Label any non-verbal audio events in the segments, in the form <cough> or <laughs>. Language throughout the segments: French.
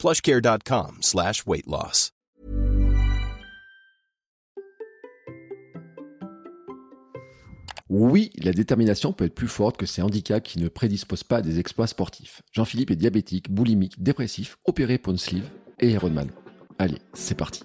plushcare.com slash weight loss. Oui, la détermination peut être plus forte que ces handicaps qui ne prédisposent pas des exploits sportifs. Jean-Philippe est diabétique, boulimique, dépressif, opéré pour une sleeve et Ironman. Allez, c'est parti.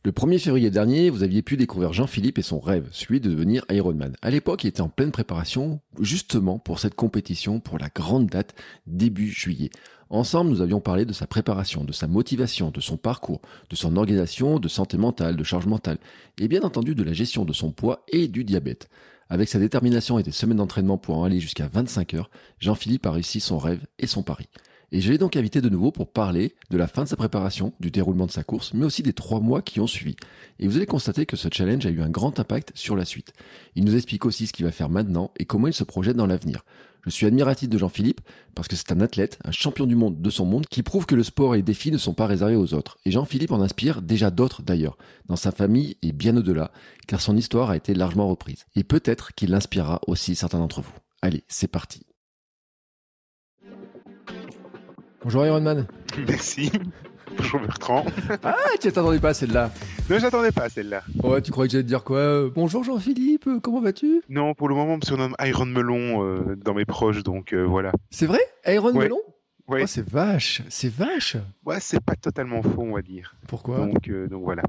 Le 1er février dernier, vous aviez pu découvrir Jean-Philippe et son rêve, celui de devenir Ironman. À l'époque, il était en pleine préparation justement pour cette compétition, pour la grande date début juillet. Ensemble, nous avions parlé de sa préparation, de sa motivation, de son parcours, de son organisation, de santé mentale, de charge mentale, et bien entendu de la gestion de son poids et du diabète. Avec sa détermination et des semaines d'entraînement pour en aller jusqu'à 25 heures, Jean-Philippe a réussi son rêve et son pari. Et je l'ai donc invité de nouveau pour parler de la fin de sa préparation, du déroulement de sa course, mais aussi des trois mois qui ont suivi. Et vous allez constater que ce challenge a eu un grand impact sur la suite. Il nous explique aussi ce qu'il va faire maintenant et comment il se projette dans l'avenir. Je suis admiratif de Jean-Philippe parce que c'est un athlète, un champion du monde de son monde qui prouve que le sport et les défis ne sont pas réservés aux autres. Et Jean-Philippe en inspire déjà d'autres d'ailleurs, dans sa famille et bien au-delà, car son histoire a été largement reprise. Et peut-être qu'il inspirera aussi certains d'entre vous. Allez, c'est parti. Bonjour Ironman. Merci. <laughs> Bonjour Bertrand. Ah, tu t'attendais pas à celle-là Non, j'attendais pas à celle-là. Ouais, tu croyais que j'allais te dire quoi euh, Bonjour Jean-Philippe, euh, comment vas-tu? Non, pour le moment, on me surnomme Iron Melon euh, dans mes proches, donc voilà. C'est vrai? Iron Ouais. Melon? Ouais, Oh, c'est vache, c'est vache. ouais c'est pas totalement faux, on va dire. Pourquoi? Donc, donc voilà.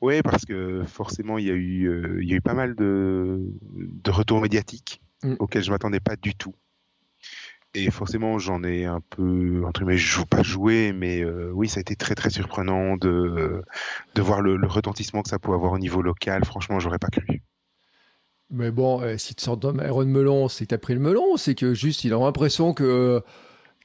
Ouais, parce que forcément, il y a eu, il y a eu pas mal de, de retours médiatiques Mm. auxquels je m'attendais pas du tout. Et forcément, j'en ai un peu, entre guillemets, je joue pas joué, mais euh, oui, ça a été très très surprenant de, de voir le, le retentissement que ça pouvait avoir au niveau local. Franchement, j'aurais pas cru. Mais bon, euh, si tu sors d'homme Iron Melon, c'est que t'as pris le melon, c'est que juste il a l'impression que euh,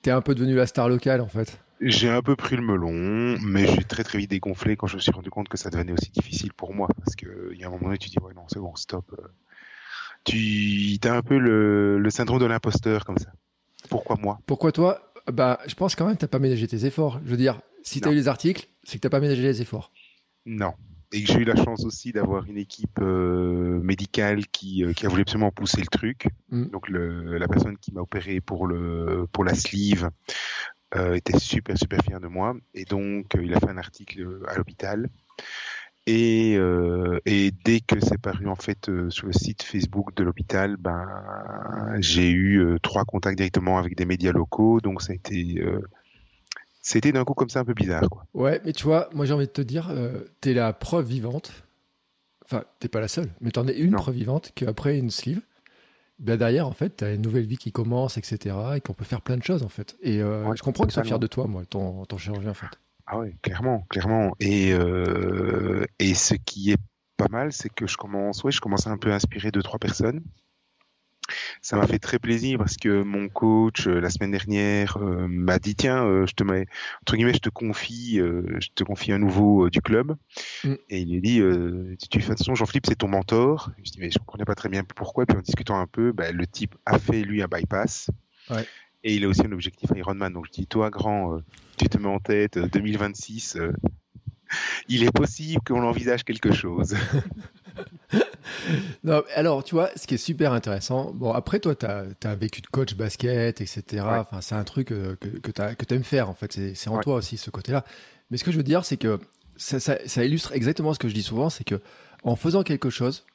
t'es un peu devenu la star locale en fait. J'ai un peu pris le melon, mais j'ai très très vite dégonflé quand je me suis rendu compte que ça devenait aussi difficile pour moi. Parce qu'il y a un moment donné, tu dis, ouais, non, c'est bon, stop. euh. Tu as un peu le, le syndrome de l'imposteur comme ça. Pourquoi moi? Pourquoi toi? Bah, je pense quand même que t'as pas ménagé tes efforts. Je veux dire, si t'as Non. eu les articles, c'est que t'as pas ménagé les efforts. Non. Et que j'ai eu la chance aussi d'avoir une équipe euh, médicale qui, euh, qui a voulu absolument pousser le truc. Mm. Donc le, la personne qui m'a opéré pour, le, pour la sleeve euh, était super super fier de moi. Et donc il a fait un article à l'hôpital. Et, euh, et dès que c'est paru en fait euh, sur le site Facebook de l'hôpital, ben j'ai eu euh, trois contacts directement avec des médias locaux. Donc ça a été c'était d'un coup comme ça un peu bizarre quoi. Ouais, mais tu vois, moi j'ai envie de te dire, euh, t'es la preuve vivante. Enfin, t'es pas la seule, mais t'en es une Non. preuve vivante qu'après une sleeve, ben derrière, en fait, t'as une nouvelle vie qui commence, etc. Et qu'on peut faire plein de choses, en fait. Et Ouais, je comprends que tu sois fier de toi, moi, ton, ton chirurgien, en fait. Ah oui, clairement, clairement. Et, euh, et ce qui est pas mal, c'est que je commence, ouais, je commence à un peu à inspirer deux, trois personnes. Ça m'a fait très plaisir parce que mon coach, euh, la semaine dernière, euh, m'a dit, tiens, euh, je te mets, entre guillemets, je te confie, euh, je te confie un nouveau du club. Mm. Et il lui dit, tu fais attention, Jean-Philippe, c'est ton mentor. Je dis, mais je comprenais pas très bien pourquoi. Puis en discutant un peu, ben, le type a fait, lui, un bypass. Ouais. Et il a aussi un objectif Ironman. Donc je dis, toi, grand, tu te mets en tête, euh, 2026, euh, il est possible qu'on envisage quelque chose. <laughs> <laughs> Non, alors, tu vois, ce qui est super intéressant, bon, après, toi, tu as, un vécu de coach basket, etc. Ouais. Enfin, c'est un truc euh, que, que tu aimes faire, en fait. C'est en Ouais. toi aussi, ce côté-là. Mais ce que je veux dire, c'est que ça, ça, illustre exactement ce que je dis souvent, c'est que en faisant quelque chose,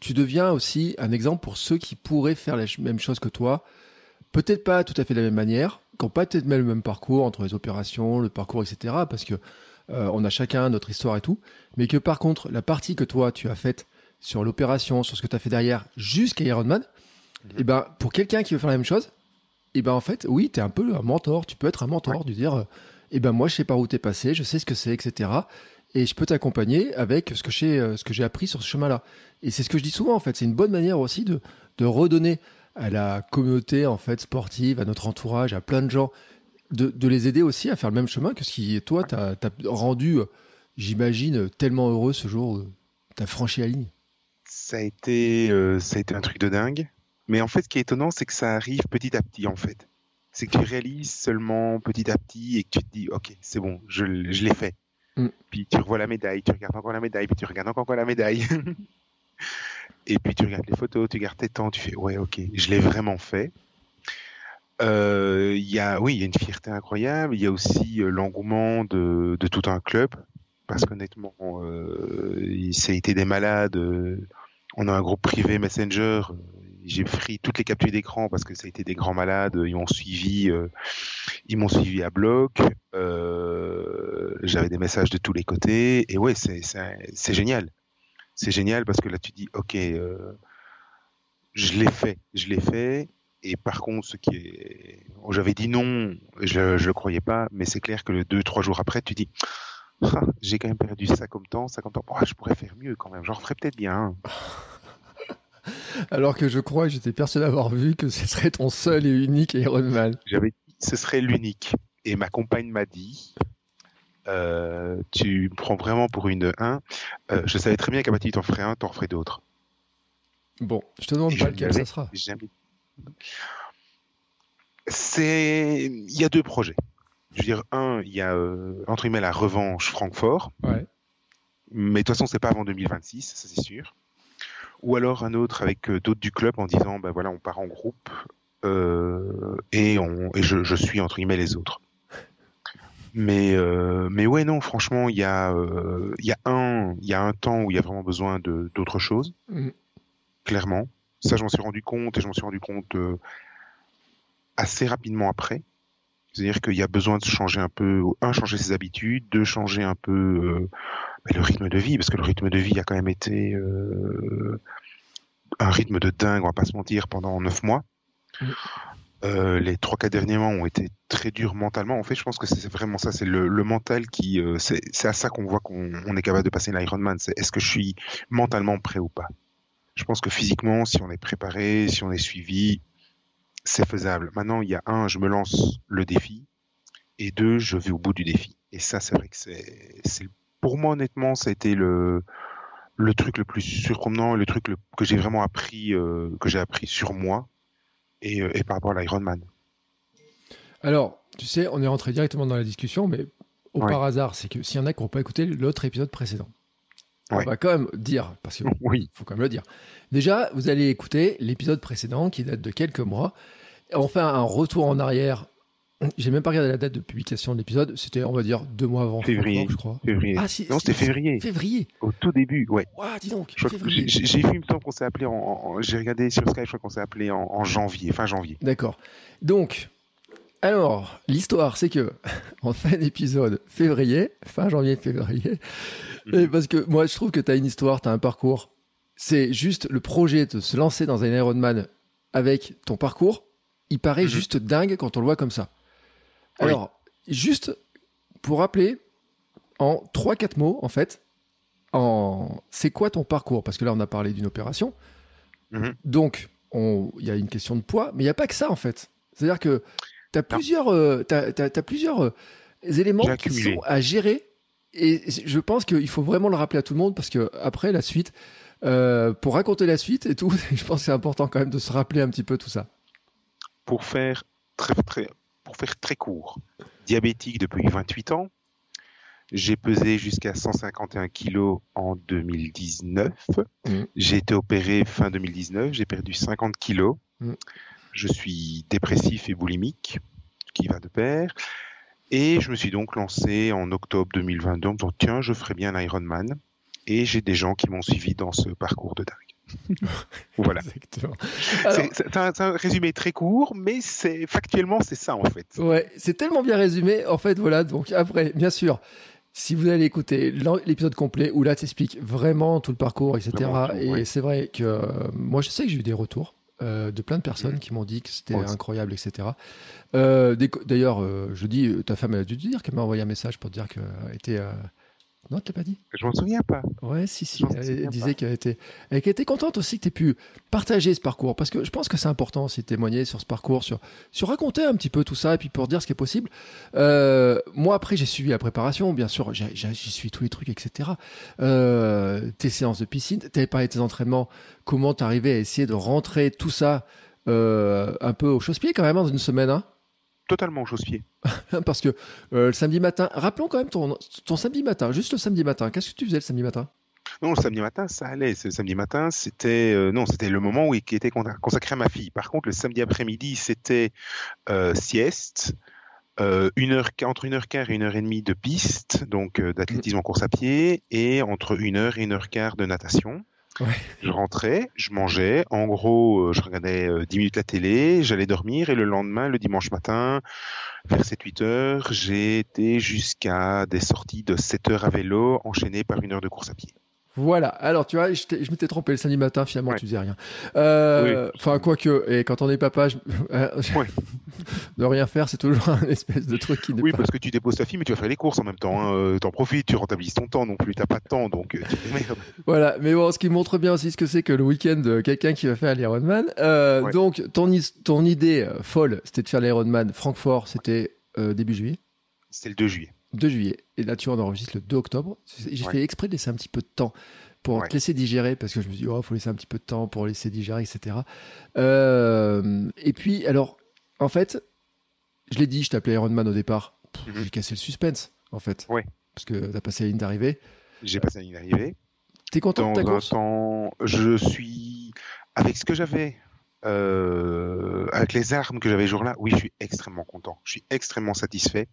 tu deviens aussi un exemple pour ceux qui pourraient faire la même chose que toi. Peut-être pas tout à fait de la même manière, qui n'ont pas peut-être le même parcours entre les opérations, le parcours, etc. Parce que euh, on a chacun notre histoire et tout. Mais que par contre, la partie que toi, tu as faite sur l'opération, sur ce que tu as fait derrière, jusqu'à Ironman, et eh ben, pour quelqu'un qui veut faire la même chose, et eh ben, en fait, oui, tu es un peu un mentor. Tu peux être un mentor, de dire, et eh ben, moi, je sais par où t'es passé, je sais ce que c'est, etc. Et je peux t'accompagner avec ce que j'ai, euh, ce que j'ai appris sur ce chemin-là. Et c'est ce que je dis souvent, en fait. C'est une bonne manière aussi de, de redonner à la communauté, en fait, sportive, à notre entourage, à plein de gens, de, de les aider aussi à faire le même chemin que ce qui, toi, t'as, as rendu, euh, j'imagine, tellement heureux ce jour où t'as franchi la ligne. Ça a été, euh, ça a été un truc de dingue. Mais en fait, ce qui est étonnant, c'est que ça arrive petit à petit, en fait. C'est que tu réalises seulement petit à petit et que tu te dis, OK, c'est bon, je, je l'ai fait. Mm. Puis tu revois la médaille, tu regardes encore la médaille, puis tu regardes encore la médaille. <laughs> et puis tu regardes les photos, tu regardes tes temps, tu fais, ouais, OK, je l'ai vraiment fait. Euh, y a, oui, il y a une fierté incroyable. Il y a aussi euh, l'engouement de, tout un club, parce qu'honnêtement, euh, ça a été des malades. on a un groupe privé Messenger j'ai pris toutes les captures d'écran parce que ça a été des grands malades. Ils m'ont suivi, euh, ils m'ont suivi à bloc. Euh, j'avais des messages de tous les côtés. Et ouais, c'est génial. C'est génial parce que là tu dis, ok, euh, je l'ai fait, je l'ai fait. Et par contre, ce qui est, j'avais dit non, je le croyais pas, mais c'est clair que le deux trois jours après, tu dis. Ah, j'ai quand même perdu ça comme temps, ça comme temps. Oh, je pourrais faire mieux quand même. J'en ferais peut-être bien. <laughs> Alors que je crois, j'étais persuadé d'avoir vu que ce serait ton seul et unique Ironman. J'avais dit ce serait l'unique. Et ma compagne m'a dit, euh, tu me prends vraiment pour une 1. Euh, je savais très bien qu'à tu t'en ferais un, t'en ferais d'autres. Bon, je te demande pas lequel ça sera. C'est, il y a deux projets. Je veux dire, un, il y a euh, entre guillemets la revanche Francfort. Ouais. Mais de toute façon, c'est pas avant 2026, ça c'est sûr ou alors un autre avec d'autres du club en disant ben voilà on part en groupe euh, et on et je, je, suis entre guillemets les autres. Mais euh, mais ouais non franchement il y a euh, il y a un il y a un temps où il y a vraiment besoin de d'autres choses mm. clairement ça je m'en suis rendu compte et je m'en suis rendu compte euh, assez rapidement après c'est-à-dire qu'il y a besoin de changer un peu un changer ses habitudes deux changer un peu le rythme de vie, parce que le rythme de vie a quand même été euh, un rythme de dingue, on va pas se mentir, pendant neuf mois. Mm. Euh, les trois quatre derniers mois ont été très durs mentalement. En fait, je pense que c'est vraiment ça, c'est le, mental qui, euh, c'est à ça qu'on voit qu'on est capable de passer l'Ironman. C'est est-ce que je suis mentalement prêt ou pas? Je pense que physiquement, si on est préparé, si on est suivi, c'est faisable. Maintenant, il y a un, je me lance le défi, et deux, je vais au bout du défi. Et ça, c'est vrai que c'est pour moi, honnêtement, ça a été le, le truc le plus surprenant, le truc que j'ai vraiment appris, euh, que j'ai appris sur moi et, euh, et par rapport à l'Ironman. Alors, tu sais, on est rentré directement dans la discussion, mais au par hasard, c'est que s'il y en a qui n'ont pas écouté l'autre épisode précédent, on va quand même dire, parce qu'il <laughs> oui. faut quand même le dire. Déjà, vous allez écouter l'épisode précédent qui date de quelques mois. On fait un retour en arrière j'ai même pas regardé la date de publication de l'épisode. C'était, on va dire, deux mois avant. Février, je crois. Février. Ah, si, non, c'était février. Février. Au tout début, ouais. Ouah, dis donc. J'ai vu, il me semble qu'on s'est appelé en, j'ai regardé sur Skype, je crois qu'on s'est appelé en, janvier, fin janvier. D'accord. Donc, alors, l'histoire, c'est que, <laughs> on fait un épisode février, fin janvier, février. Mhm. parce que moi, je trouve que tu as une histoire, tu as un parcours. C'est juste le projet de se lancer dans un Ironman avec ton parcours. Il paraît mhm. juste dingue quand on le voit comme ça. Alors, juste pour rappeler, en 3-4 mots, en fait, en... c'est quoi ton parcours? Parce que là, on a parlé d'une opération. Mhm. Donc, il y a une question de poids, mais il n'y a pas que ça, en fait. C'est-à-dire que tu as plusieurs, euh, plusieurs euh, éléments qui sont à gérer. Et je pense qu'il faut vraiment le rappeler à tout le monde parce que après la suite, euh, pour raconter la suite et tout, <laughs> je pense que c'est important quand même de se rappeler un petit peu tout ça. Pour faire très, très, pour faire très court, diabétique depuis 28 ans. J'ai pesé jusqu'à 151 kilos en 2019. Mmh. J'ai été opéré fin 2019. J'ai perdu 50 kilos. Mmh. Je suis dépressif et boulimique, qui va de pair. Et je me suis donc lancé en octobre 2022 en me disant tiens, je ferai bien l'Ironman. Et j'ai des gens qui m'ont suivi dans ce parcours de dingue. <laughs> voilà. C'est un, un, résumé très court, mais c'est factuellement c'est ça en fait. Ouais, c'est tellement bien résumé. En fait, voilà. Donc après, bien sûr, si vous allez écouter l'épisode complet où là t'expliques vraiment tout le parcours, etc. et c'est vrai que euh, moi je sais que j'ai eu des retours. Euh, de plein de personnes mmh. qui m'ont dit que c'était incroyable, etc. Euh, D'ailleurs, euh, je dis, ta femme a dû te dire qu'elle m'a envoyé un message pour te dire qu'elle était non, tu l'as pas dit Je m'en souviens pas. Ouais, si, si. Elle, disait qu'elle était, elle était contente aussi que tu aies pu partager ce parcours. Parce que je pense que c'est important aussi de témoigner sur ce parcours, sur, sur raconter un petit peu tout ça et puis pour dire ce qui est possible. Euh, moi, après, j'ai suivi la préparation, bien sûr. J'y suis tous les trucs, etc. Euh, tes séances de piscine, tu avais parlé de tes entraînements. Comment t'arrivais à essayer de rentrer tout ça euh, un peu au chausse-pied quand même dans une semaine hein? Totalement au chausse-pied. <laughs> Parce que euh, le samedi matin, rappelons quand même ton, ton samedi matin, juste le samedi matin. Qu'est-ce que tu faisais le samedi matin? Non, le samedi matin, ça allait. Le samedi matin, c'était euh, non, c'était le moment où il était consacré à ma fille. Par contre, le samedi après-midi, c'était euh, sieste, une heure, entre une heure quart et une heure et demie de piste, donc d'athlétisme en course à pied, et entre une heure et une heure quart de natation. Je rentrais, je mangeais, en gros, euh, je regardais 10 euh, minutes la télé, j'allais dormir et le lendemain, le dimanche matin, vers 7-8 heures, été jusqu'à des sorties de 7 heures à vélo enchaînées par une heure de course à pied. Voilà. Alors, tu vois, je, je m'étais trompé le samedi matin, finalement, tu faisais rien. Euh, enfin, quoique, et quand on est papa, je, euh, <laughs> de rien faire, c'est toujours un espèce de truc qui Oui, parce que tu déposes ta fille, mais tu vas faire les courses en même temps. Hein. Euh, t'en profites, tu rentabilises ton temps non plus. T'as pas de temps, donc tu Voilà. Mais bon, ce qui montre bien aussi ce que c'est que le week-end, quelqu'un qui va faire l'Ironman. Euh, Donc, ton, ton idée folle, c'était de faire l'Ironman Francfort, c'était début juillet? C'était le 2 juillet. 2 juillet. Et là, tu en enregistres le 2 octobre. J'ai fait exprès de laisser un petit peu de temps pour te laisser digérer, parce que je me suis dit, oh, il faut laisser un petit peu de temps pour laisser digérer, etc. Euh, et puis, alors, en fait, je l'ai dit, je t'appelais Iron Man au départ. Mhm. J'ai cassé le suspense, en fait. Oui. Parce que tu as passé la ligne d'arrivée. J'ai passé la ligne d'arrivée. T'es content de ta course? temps, Je suis. Avec ce que j'avais, euh, avec les armes que j'avais jour-là, oui, je suis extrêmement content. Je suis extrêmement satisfait.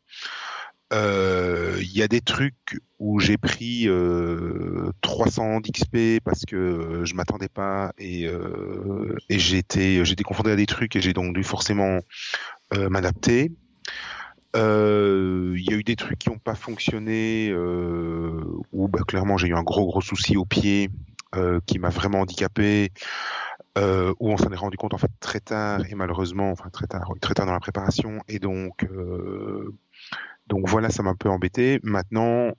Euh, il y a des trucs où j'ai pris euh, 300 d'XP parce que euh, je m'attendais pas et, euh, et j'étais confronté à des trucs et j'ai donc dû forcément euh, m'adapter. Il y a eu des trucs qui n'ont pas fonctionné où bah, clairement j'ai eu un gros gros souci au pied qui m'a vraiment handicapé. Euh, où on s'en est rendu compte en fait très tard et malheureusement, enfin très tard, très tard dans la préparation et donc euh, donc voilà, ça m'a un peu embêté. Maintenant,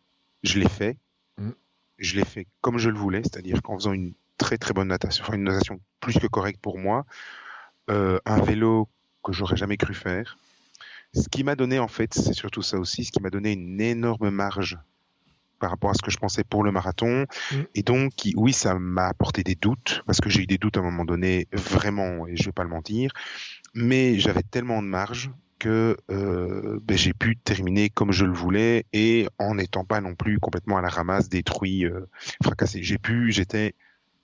je l'ai fait. Mm. Je l'ai fait comme je le voulais, c'est-à-dire qu'en faisant une très très bonne natation, enfin une natation plus que correcte pour moi, euh, un vélo que j'aurais jamais cru faire. Ce qui m'a donné en fait, c'est surtout ça aussi, ce qui m'a donné une énorme marge par rapport à ce que je pensais pour le marathon. Mm. Et donc, oui, ça m'a apporté des doutes, parce que j'ai eu des doutes à un moment donné, vraiment, et je vais pas le mentir. Mais j'avais tellement de marge que euh, ben, j'ai pu terminer comme je le voulais et en n'étant pas non plus complètement à la ramasse, détruit, euh, fracassé. J'ai pu, j'étais,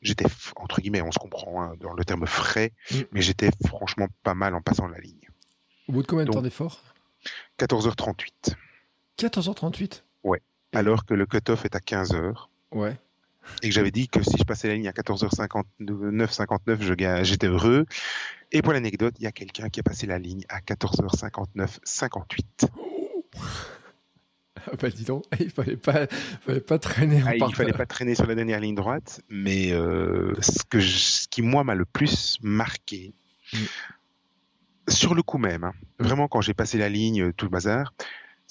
j'étais entre guillemets, on se comprend hein, dans le terme frais, mm. mais j'étais franchement pas mal en passant la ligne. Au bout de combien de temps d'effort 14h38. 14h38 Ouais. Alors que le cut-off est à 15h. Ouais et que j'avais dit que si je passais la ligne à 14h59, 59, j'étais heureux. Et pour l'anecdote, il y a quelqu'un qui a passé la ligne à 14h59, 58. Ah bah dis donc, <laughs> il fallait pas, fallait pas traîner. Ah, il fallait pas traîner sur la dernière ligne droite, mais euh, ce, que ce qui moi m'a le plus marqué, mm. sur le coup même, hein, vraiment quand j'ai passé la ligne, tout le bazar,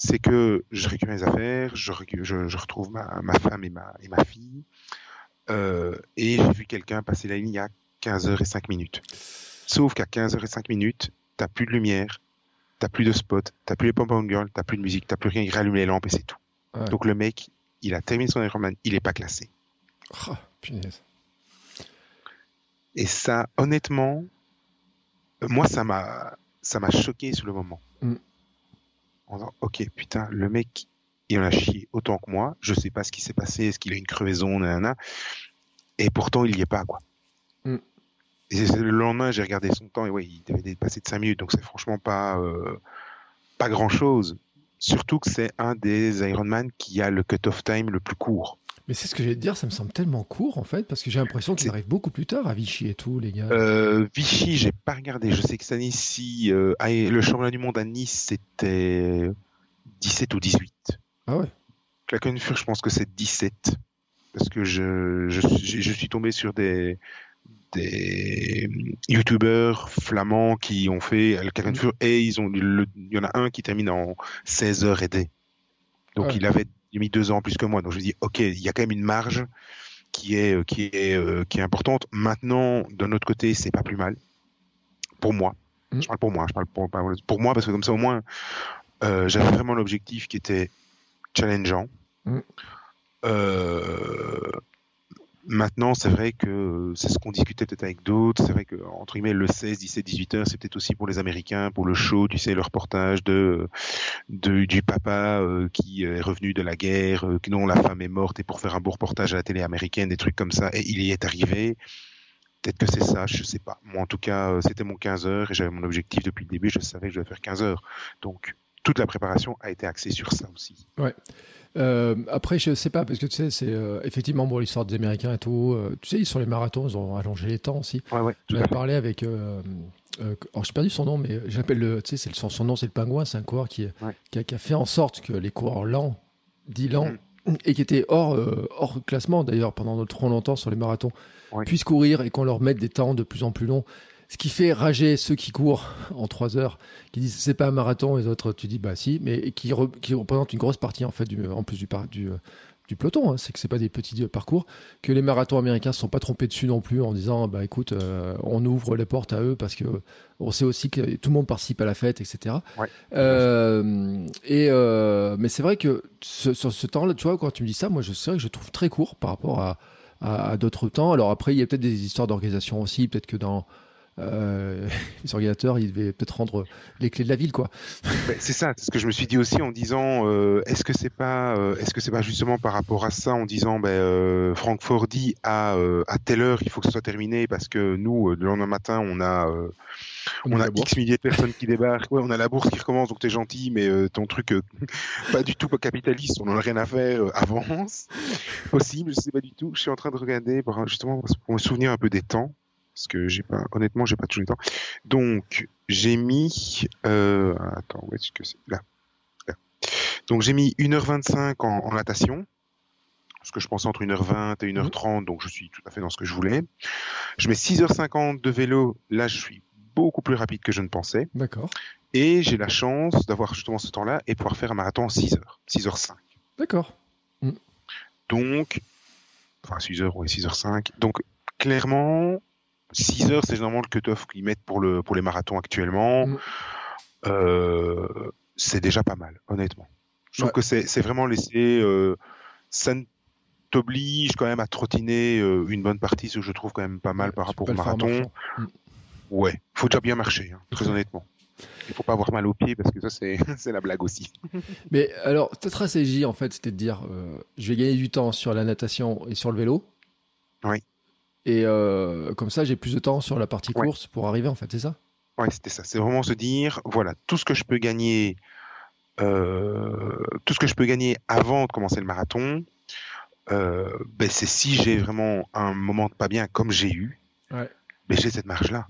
c'est que je récupère mes affaires, je, je, retrouve ma, ma, femme et ma, et ma fille, euh, et j'ai vu quelqu'un passer la ligne à 15h et 5 minutes. Sauf qu'à 15h et 5 minutes, t'as plus de lumière, t'as plus de spot, t'as plus les pom-pom girls, t'as plus de musique, t'as plus rien, il rallume les lampes et c'est tout. Donc le mec, il a terminé son Ironman, il est pas classé. Oh, punaise. Et ça, honnêtement, moi, ça m'a, ça m'a choqué sur le moment. Mm en disant, ok, putain, le mec, il en a chié autant que moi. Je sais pas ce qui s'est passé. Est-ce qu'il a une crevaison, nanana. Et pourtant, il y est pas, quoi. Mm. Et le lendemain, j'ai regardé son temps et ouais, il devait dépasser de 5 minutes. Donc c'est franchement pas, euh, pas grand chose. Surtout que c'est un des Ironman qui a le cut-off time le plus court. Mais c'est ce que j'allais te dire, ça me semble tellement court en fait, parce que j'ai l'impression qu'il arrive beaucoup plus tard à Vichy et tout, les gars. Euh, Vichy, j'ai pas regardé. Je sais que cette année ci euh, le championnat du monde à Nice, c'était 17 ou 18. Ah ouais Klagenfurt, je pense que c'est 17. Parce que je, je, je suis tombé sur des, des youtubeurs flamands qui ont fait le et ils ont il y en a un qui termine en 16 heures et des. Donc il avait mis deux ans plus que moi. Donc je me dis ok, il y a quand même une marge qui est qui est euh, qui est importante. Maintenant, d'un autre côté, c'est pas plus mal pour moi. Mm. Je parle pour moi, je parle pour, pour moi parce que comme ça au moins euh, j'avais vraiment l'objectif qui était challengeant. Mm. Euh, Maintenant, c'est vrai que c'est ce qu'on discutait peut-être avec d'autres. C'est vrai que, entre guillemets, le 16, 17, 18 heures, c'est peut-être aussi pour les Américains, pour le show, tu sais, le reportage de, du papa euh, qui est revenu de la guerre, euh, dont la femme est morte, et pour faire un beau reportage à la télé américaine, des trucs comme ça, et il y est arrivé. Peut-être que c'est ça, je sais pas. Moi, en tout cas, euh, c'était mon 15 heures et j'avais mon objectif depuis le début. Je savais que je devais faire 15 heures. Donc, toute la préparation a été axée sur ça aussi. Ouais. Euh, après, je sais pas, parce que tu sais, c'est euh, effectivement bon l'histoire des Américains et tout. Euh, tu sais, ils sont les marathons, ils ont allongé les temps aussi. Ouais, ouais, J'avais parlé avec. alors, j'ai perdu son nom, mais j'appelle le. Tu sais, son, son nom, c'est le Pingouin. C'est un coureur qui, qui, a, fait en sorte que les coureurs lents, dit lents, mm. et qui étaient hors, hors classement d'ailleurs pendant trop longtemps sur les marathons, puissent courir et qu'on leur mette des temps de plus en plus longs ce qui fait rager ceux qui courent en trois heures, qui disent c'est pas un marathon, les autres tu dis bah si, mais qui, qui représentent une grosse partie en fait du, en plus du, du, du peloton, hein. c'est que c'est pas des petits parcours, que les marathons américains se sont pas trompés dessus non plus en disant bah écoute, euh, on ouvre les portes à eux parce que on sait aussi que tout le monde participe à la fête, etc. Euh, et euh, mais c'est vrai que ce, sur ce temps-là, tu vois, quand tu me dis ça, moi je sais que je trouve très court par rapport à, à d'autres temps. Alors après, il y a peut-être des histoires d'organisation aussi, peut-être que dans euh, <laughs> les organisateurs, ils devaient peut-être rendre les clés de la ville, quoi. c'est ça, c'est ce que je me suis dit aussi en disant, euh, est-ce que c'est pas, euh, est-ce que c'est pas justement par rapport à ça, en disant, ben, Francfort dit à à telle heure, il faut que ce soit terminé parce que nous, le lendemain matin, on a on, a X milliers de personnes qui débarquent. Ouais, on a la bourse qui recommence, donc t'es gentil, mais ton truc <laughs> pas du tout pas capitaliste, on en a rien à faire. avance, <laughs> possible, je sais pas du tout. Je suis en train de regarder, justement pour me souvenir un peu des temps parce que j'ai pas, honnêtement, j'ai pas toujours le temps. Donc, j'ai mis, euh, attends, où est-ce que c'est? Là, Donc, j'ai mis 1h25 en, en, natation, parce que je pensais entre 1h20 et 1h30, donc je suis tout à fait dans ce que je voulais. Je mets 6h50 de vélo, là, je suis beaucoup plus rapide que je ne pensais. D'accord. Et j'ai la chance d'avoir justement ce temps-là et pouvoir faire un marathon en 6h, 6h05. D'accord. Donc, enfin 6h, oui, 6h05. Donc, clairement, 6 heures, c'est généralement le cut-off qu'ils mettent pour, le, pour les marathons actuellement. Mm. Euh, c'est déjà pas mal, honnêtement. Je trouve que c'est vraiment laissé. Euh, ça t'oblige quand même à trottiner euh, une bonne partie, ce que je trouve quand même pas mal par rapport au marathon. Mm. Ouais, faut déjà bien marcher, hein, très honnêtement. Il faut pas avoir mal aux pieds parce que ça, c'est <laughs> la blague aussi. <laughs> Mais alors, ta stratégie, en fait, c'était de dire je vais gagner du temps sur la natation et sur le vélo. Oui. Et euh, comme ça, j'ai plus de temps sur la partie course pour arriver, en fait, c'est ça? Ouais, c'était ça. C'est vraiment se dire, voilà, tout ce que je peux gagner, euh, tout ce que je peux gagner avant de commencer le marathon, euh, ben c'est si j'ai vraiment un moment de pas bien comme j'ai eu, ouais. ben j'ai cette marge-là.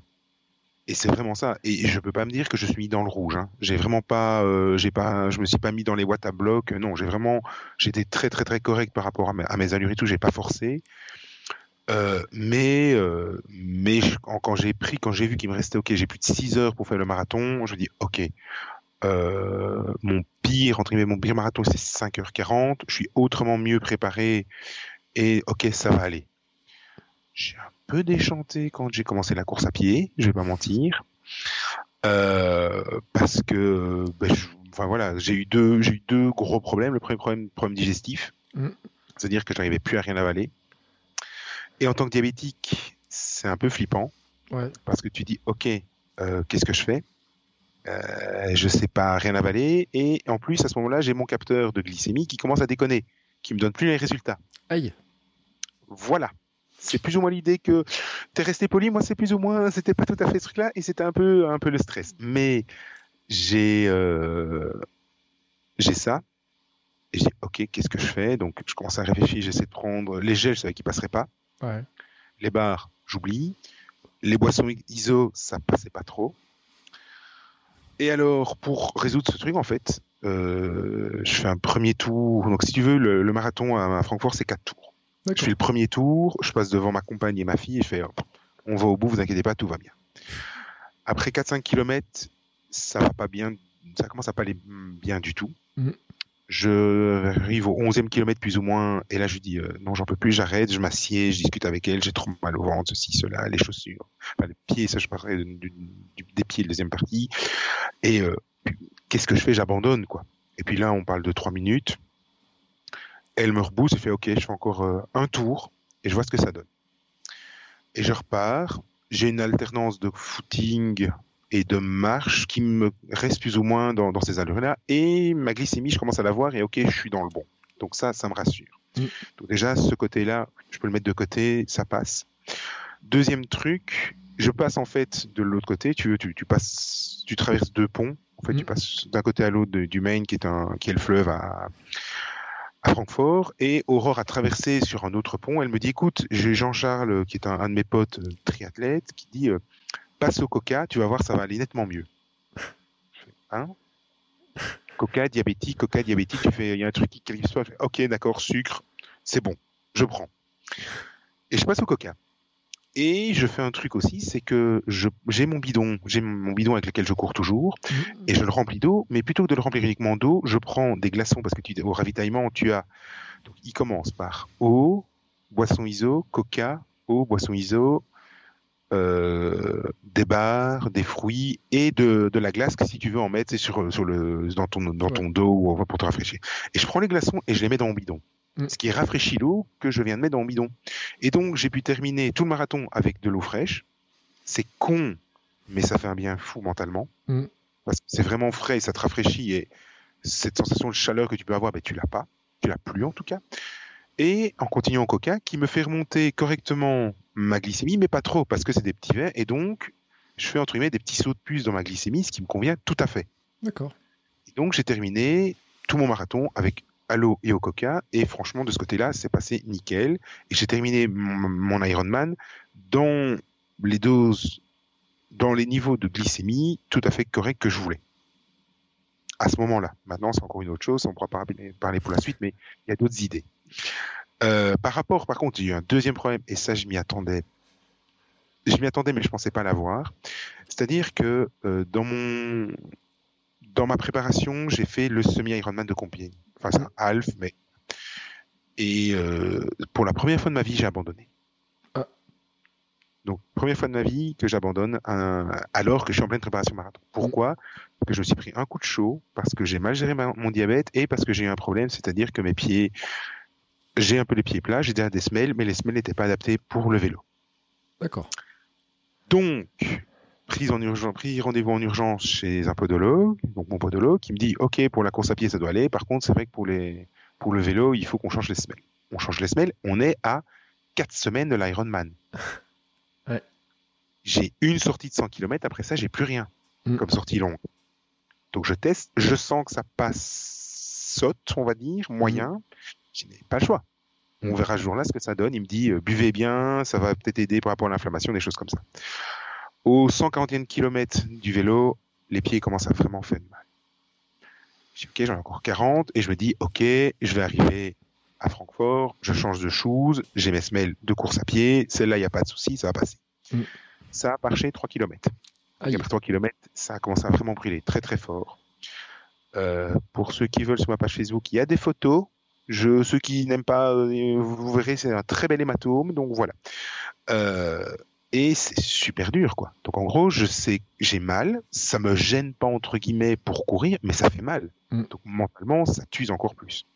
Et c'est vraiment ça. Et je peux pas me dire que je suis dans le rouge. Hein. J'ai vraiment pas, j'ai pas, je me suis pas mis dans les watts à bloc. Non, j'ai vraiment, j'étais très très très correct par rapport à mes, à mes allures et tout. J'ai pas forcé. Euh, mais euh, mais quand, j'ai pris, quand j'ai vu qu'il me restait, ok, j'ai plus de 6 heures pour faire le marathon, je dis, ok, euh, mon pire, entre guillemets, mon pire marathon, c'est 5h40, je suis autrement mieux préparé, et ok, ça va aller. J'ai un peu déchanté quand j'ai commencé la course à pied, je vais pas mentir, parce que, ben, enfin voilà, j'ai eu deux, j'ai eu deux gros problèmes. Le premier problème, problème digestif, mm. c'est-à-dire que j'arrivais plus à rien avaler. Et en tant que diabétique, c'est un peu flippant. Parce que tu dis, OK, euh, qu'est-ce que je fais? Euh, Je sais pas rien avaler. Et en plus, à ce moment-là, j'ai mon capteur de glycémie qui commence à déconner, qui me donne plus les résultats. Aïe. Voilà. C'est plus ou moins l'idée que tu es resté poli. Moi, c'est plus ou moins, c'était pas tout à fait ce truc-là, et c'était un peu, un peu le stress. Mais j'ai, euh, j'ai ça. Et dis, ok, qu'est-ce que je fais? Donc, je commence à réfléchir, j'essaie de prendre les gels, je savais qu'ils passeraient pas. Ouais. Les bars, j'oublie. Les boissons ISO, ça passait pas trop. Et alors, pour résoudre ce truc, en fait, euh, je fais un premier tour. Donc, si tu veux, le, le marathon à, Francfort, c'est quatre tours. Je fais le premier tour, je passe devant ma compagne et ma fille et je fais, on va au bout, vous inquiétez pas, tout va bien. Après 4-5 km, ça va pas bien, ça commence à pas aller bien du tout. Mhm. Je arrive au 11e kilomètre plus ou moins, et là je dis euh, non, j'en peux plus, j'arrête, je m'assieds, je discute avec elle, j'ai trop mal au ventre, ceci, cela, les chaussures, enfin, les pieds, ça je parlerai des pieds, la deuxième partie. Et euh, qu'est-ce que je fais? J'abandonne quoi. Et puis là, on parle de 3 minutes. Elle me rebousse et fait OK, je fais encore euh, un tour et je vois ce que ça donne. Et je repars. J'ai une alternance de footing et de marche qui me reste plus ou moins dans, dans ces allures-là. Et ma glycémie, je commence à la voir et OK, je suis dans le bon. Donc ça, ça me rassure. Mm. Donc déjà, ce côté-là, je peux le mettre de côté, ça passe. Deuxième truc, je passe en fait de l'autre côté. Tu, tu, tu passes, tu traverses deux ponts. En fait, Mm. tu passes d'un côté à l'autre du Maine, qui est un, qui est le fleuve à, à Francfort. Et Aurore a traversé sur un autre pont. Elle me dit, écoute, j'ai Jean-Charles, qui est un, un de mes potes euh, triathlètes, qui dit, euh, passe au coca, tu vas voir, ça va aller nettement mieux. Hein? Coca, diabétique, coca, diabétique, tu fais, il y a un truc qui. Je fais, ok, d'accord, sucre, c'est bon, je prends. Et je passe au coca. Et je fais un truc aussi, c'est que j'ai mon bidon, j'ai mon bidon avec lequel je cours toujours, Mhm. et je le remplis d'eau, mais plutôt que de le remplir uniquement d'eau, je prends des glaçons parce que tu, au ravitaillement, tu as. Donc, il commence par eau, boisson iso, coca, eau, boisson iso, euh, des barres, des fruits et de, de la glace que si tu veux en mettre, c'est sur, sur le, dans ton, dans ton dos ou pour te rafraîchir. Et je prends les glaçons et je les mets dans mon bidon. Mm. Ce qui rafraîchit l'eau que je viens de mettre dans mon bidon. Et donc, j'ai pu terminer tout le marathon avec de l'eau fraîche. C'est con, mais ça fait un bien fou mentalement. Mm. Parce que c'est vraiment frais et ça te rafraîchit et cette sensation de chaleur que tu peux avoir, ben, tu l'as pas. Tu l'as plus en tout cas. Et en continuant au coca, qui me fait remonter correctement ma glycémie, mais pas trop, parce que c'est des petits verres. Et donc, je fais entre guillemets des petits sauts de puce dans ma glycémie, ce qui me convient tout à fait. D'accord. Et donc, j'ai terminé tout mon marathon avec à l'eau et au coca. Et franchement, de ce côté-là, c'est passé nickel. Et j'ai terminé mon, Ironman dans les doses, dans les niveaux de glycémie tout à fait corrects que je voulais. À ce moment-là. Maintenant, c'est encore une autre chose. On pourra parler pour la suite, mais il y a d'autres idées. Euh, par rapport, par contre, j'ai eu un deuxième problème, et ça, je m'y attendais. Je m'y attendais, mais je pensais pas l'avoir. C'est-à-dire que euh, dans mon dans ma préparation, j'ai fait le semi-Ironman de Compiègne. Enfin, c'est un half, mais. Et euh, pour la première fois de ma vie, j'ai abandonné. Ah. Donc, première fois de ma vie que j'abandonne un- alors que je suis en pleine préparation marathon. Pourquoi? Parce que je me suis pris un coup de chaud, parce que j'ai mal géré ma- mon diabète et parce que j'ai eu un problème, c'est-à-dire que mes pieds. J'ai un peu les pieds plats, j'ai déjà des semelles, mais les semelles n'étaient pas adaptées pour le vélo. D'accord. Donc, prise en urgence, pris rendez-vous en urgence chez un podologue, donc mon podologue, qui me dit, OK, pour la course à pied, ça doit aller. Par contre, c'est vrai que pour les, pour le vélo, il faut qu'on change les semelles. On change les semelles. On est à 4 semaines de l'Ironman. <laughs> Ouais. J'ai une sortie de 100 km. Après ça, j'ai plus rien Mm. comme sortie longue. Donc, je teste. Je sens que ça passe, saute, on va dire, moyen. Je n'ai pas le choix. On verra ce jour-là ce que ça donne. Il me dit, euh, buvez bien, ça va peut-être aider par rapport à l'inflammation, des choses comme ça. Au 140e kilomètre du vélo, les pieds commencent à vraiment faire mal. Je dis, ok, j'en ai encore 40, et je me dis, ok, je vais arriver à Francfort, je change de shoes, j'ai mes semelles de course à pied, celle-là, il n'y a pas de souci, ça va passer. Mm. Ça a marché 3 km. Aïe. Après 3 km, ça a commencé à vraiment brûler très très fort. Euh, pour ceux qui veulent sur ma page Facebook, il y a des photos. Je, ceux qui n'aiment pas, euh, vous verrez, c'est un très bel hématome. Donc voilà. Euh, et c'est super dur, quoi. Donc en gros, je sais, j'ai mal, ça me gêne pas entre guillemets pour courir, mais ça fait mal. Mm. Donc mentalement, ça tue encore plus.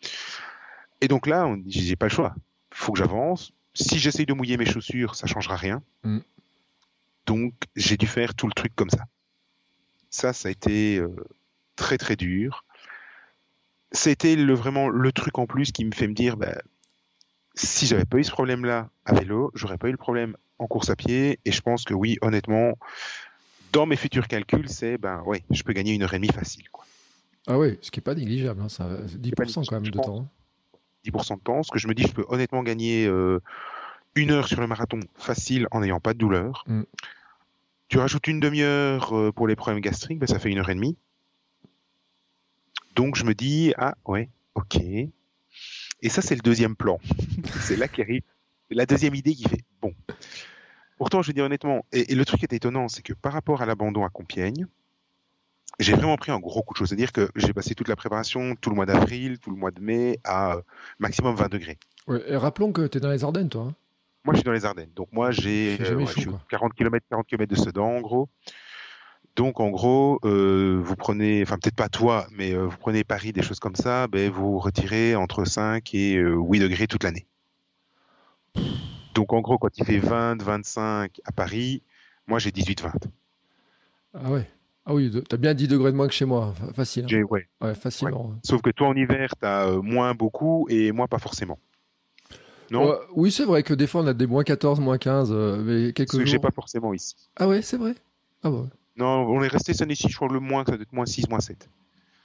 Et donc là, on j'ai pas le choix. Faut que j'avance. Si j'essaye de mouiller mes chaussures, ça changera rien. Mm. Donc j'ai dû faire tout le truc comme ça. Ça, ça a été euh, très très dur. C'était le, vraiment le truc en plus qui me fait me dire, bah, si j'avais pas eu ce problème-là à vélo, j'aurais pas eu le problème en course à pied. Et je pense que oui, honnêtement, dans mes futurs calculs, c'est ben ouais, je peux gagner une heure et demie facile. Quoi. Ah oui, ce qui n'est pas négligeable, hein, ça, 10% quand même de temps. 10% hein. de temps, ce que je me dis, je peux honnêtement gagner euh, une heure sur le marathon facile en n'ayant pas de douleur. Mm. Tu rajoutes une demi-heure euh, pour les problèmes gastriques, ben, ça fait une heure et demie. Donc je me dis, ah ouais, ok. Et ça, c'est le deuxième plan. <laughs> c'est là qu'arrive la deuxième idée qui fait, bon. Pourtant, je veux dire honnêtement, et, le truc qui est étonnant, c'est que par rapport à l'abandon à Compiègne, j'ai vraiment pris un gros coup de chaud. C'est-à-dire que j'ai passé toute la préparation, tout le mois d'avril, tout le mois de mai, à maximum 20 degrés. et rappelons que tu es dans les Ardennes, toi. Hein. moi, je suis dans les Ardennes. Donc, moi, j'ai 40 km, 40 km de Sedan, en gros. Donc en gros, euh, vous prenez, enfin peut-être pas toi, mais euh, vous prenez Paris, des choses comme ça, ben, vous retirez entre 5 et 8 euh, degrés toute l'année. Donc en gros, quand il fait 20, 25 à Paris, moi j'ai 18, 20. Ah ouais. Ah oui, t'as bien 10 degrés de moins que chez moi, facile. Hein. Ouais. ouais. facilement. Sauf que toi en hiver, t'as moins beaucoup et moi pas forcément. Non? Oui, c'est vrai que des fois on a des moins 14, moins 15, mais quelques Ce que j'ai pas forcément ici. Ah ouais, c'est vrai. Ah ouais. Non, on est resté cette année-ci, je crois le moins, ça doit être moins 6, moins 7.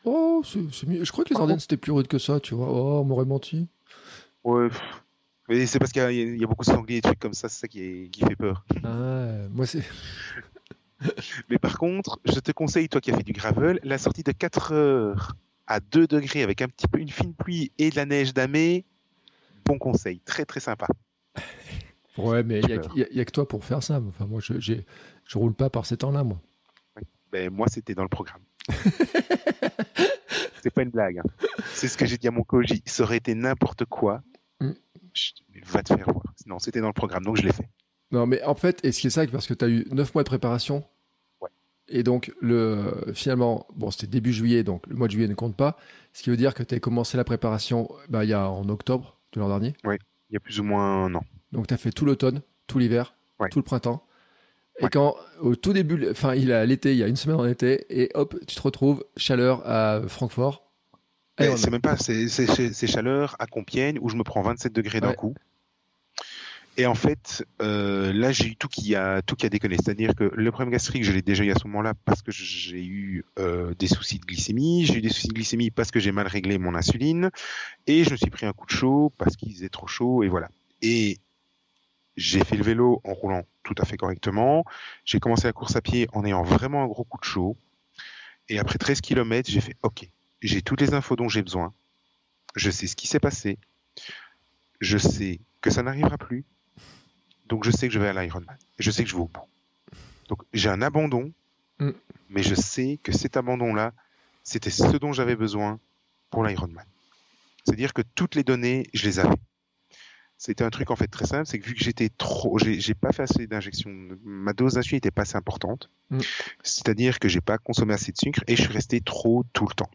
Oh, c'est mieux. Je crois que les Ardennes, c'était plus rude que ça, tu vois. Oh, on m'aurait menti. Ouais. Mais c'est parce qu'il y, a beaucoup de sangliers et trucs comme ça, c'est ça qui, qui, fait peur. Ah, moi c'est. <laughs> Mais par contre, je te conseille, toi qui as fait du gravel, la sortie de 4 heures à 2 degrés avec un petit peu une fine pluie et de la neige damée, bon conseil, très très sympa. Ouais, mais il n'y a, que toi pour faire ça. Enfin, moi, je, je roule pas par ces temps-là, moi. Ben, moi, c'était dans le programme. <laughs> c'est pas une blague. Hein. C'est ce que j'ai dit à mon koji. Ça aurait été n'importe quoi. Mm. va te faire voir. Non, c'était dans le programme, donc je l'ai fait. Non, mais en fait, est-ce que c'est ça parce que tu as eu 9 mois de préparation Ouais. Et donc, le, finalement, bon, c'était début juillet, donc le mois de juillet ne compte pas. Ce qui veut dire que tu as commencé la préparation bah, il y a en octobre de l'an dernier Oui, il y a plus ou moins un an. Donc, tu as fait tout l'automne, tout l'hiver, tout le printemps. Et quand, au tout début, enfin, il a l'été, il y a une semaine en été, et hop, tu te retrouves chaleur à Francfort. C'est même pas, c'est chaleur à Compiègne où je me prends 27 degrés d'un coup. Et en fait, euh, là, j'ai eu tout qui a tout qui a déconné. C'est-à-dire que le problème gastrique, je l'ai déjà eu à ce moment-là parce que j'ai eu euh, des soucis de glycémie. J'ai eu des soucis de glycémie parce que j'ai mal réglé mon insuline. Et je me suis pris un coup de chaud parce qu'il faisait trop chaud. Et voilà. Et j'ai fait le vélo en roulant tout à fait correctement. J'ai commencé la course à pied en ayant vraiment un gros coup de chaud. Et après 13 km, j'ai fait OK, j'ai toutes les infos dont j'ai besoin. Je sais ce qui s'est passé. Je sais que ça n'arrivera plus. Donc je sais que je vais à l'Ironman. Je sais que je vais au bout. Donc j'ai un abandon, mm. mais je sais que cet abandon-là, c'était ce dont j'avais besoin pour l'Ironman. C'est-à-dire que toutes les données, je les avais. C'était un truc en fait très simple, c'est que vu que j'étais trop, j'ai pas fait assez d'injections, ma dose d'insuline était pas assez importante. Mm. C'est-à-dire que j'ai pas consommé assez de sucre et je suis resté trop tout le temps.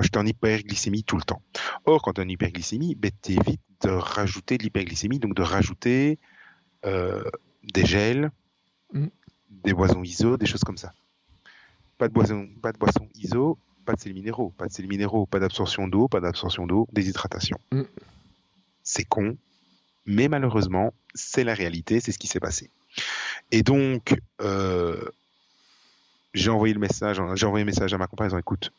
J'étais en hyperglycémie tout le temps. Or, quand tu es en hyperglycémie, ben, t'évites de rajouter de l'hyperglycémie, donc de rajouter euh, des gels, mm. des boissons ISO, des choses comme ça. Pas de boisson, pas de boisson ISO, pas de sels minéraux, pas de sels minéraux, pas d'absorption d'eau, pas d'absorption d'eau, déshydratation. Mm. C'est con, mais malheureusement, c'est la réalité, c'est ce qui s'est passé. Et donc, euh, j'ai envoyé le message, j'ai envoyé un message à ma compagne en disant écoute,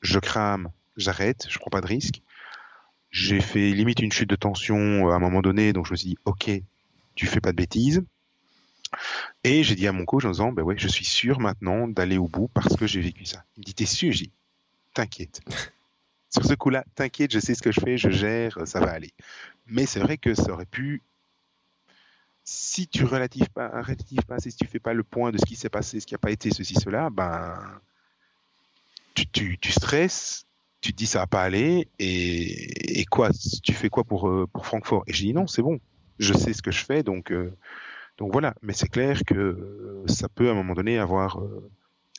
je crame, j'arrête, je prends pas de risque. J'ai fait limite une chute de tension euh, à un moment donné, donc je me suis dit ok, tu fais pas de bêtises. Et j'ai dit à mon coach en disant ben ouais, je suis sûr maintenant d'aller au bout parce que j'ai vécu ça. Il me dit t'es sûr J'ai t'inquiète. <laughs> Sur ce coup-là, t'inquiète, je sais ce que je fais, je gère, ça va aller. Mais c'est vrai que ça aurait pu, si tu relatives pas, relatives pas, si tu fais pas le point de ce qui s'est passé, ce qui n'a pas été, ceci, cela, ben, tu, tu, stresses, tu te dis ça va pas aller, et, et quoi, tu fais quoi pour, euh, pour Francfort? Et j'ai dit non, c'est bon, je sais ce que je fais, donc, euh, donc voilà. Mais c'est clair que euh, ça peut à un moment donné avoir,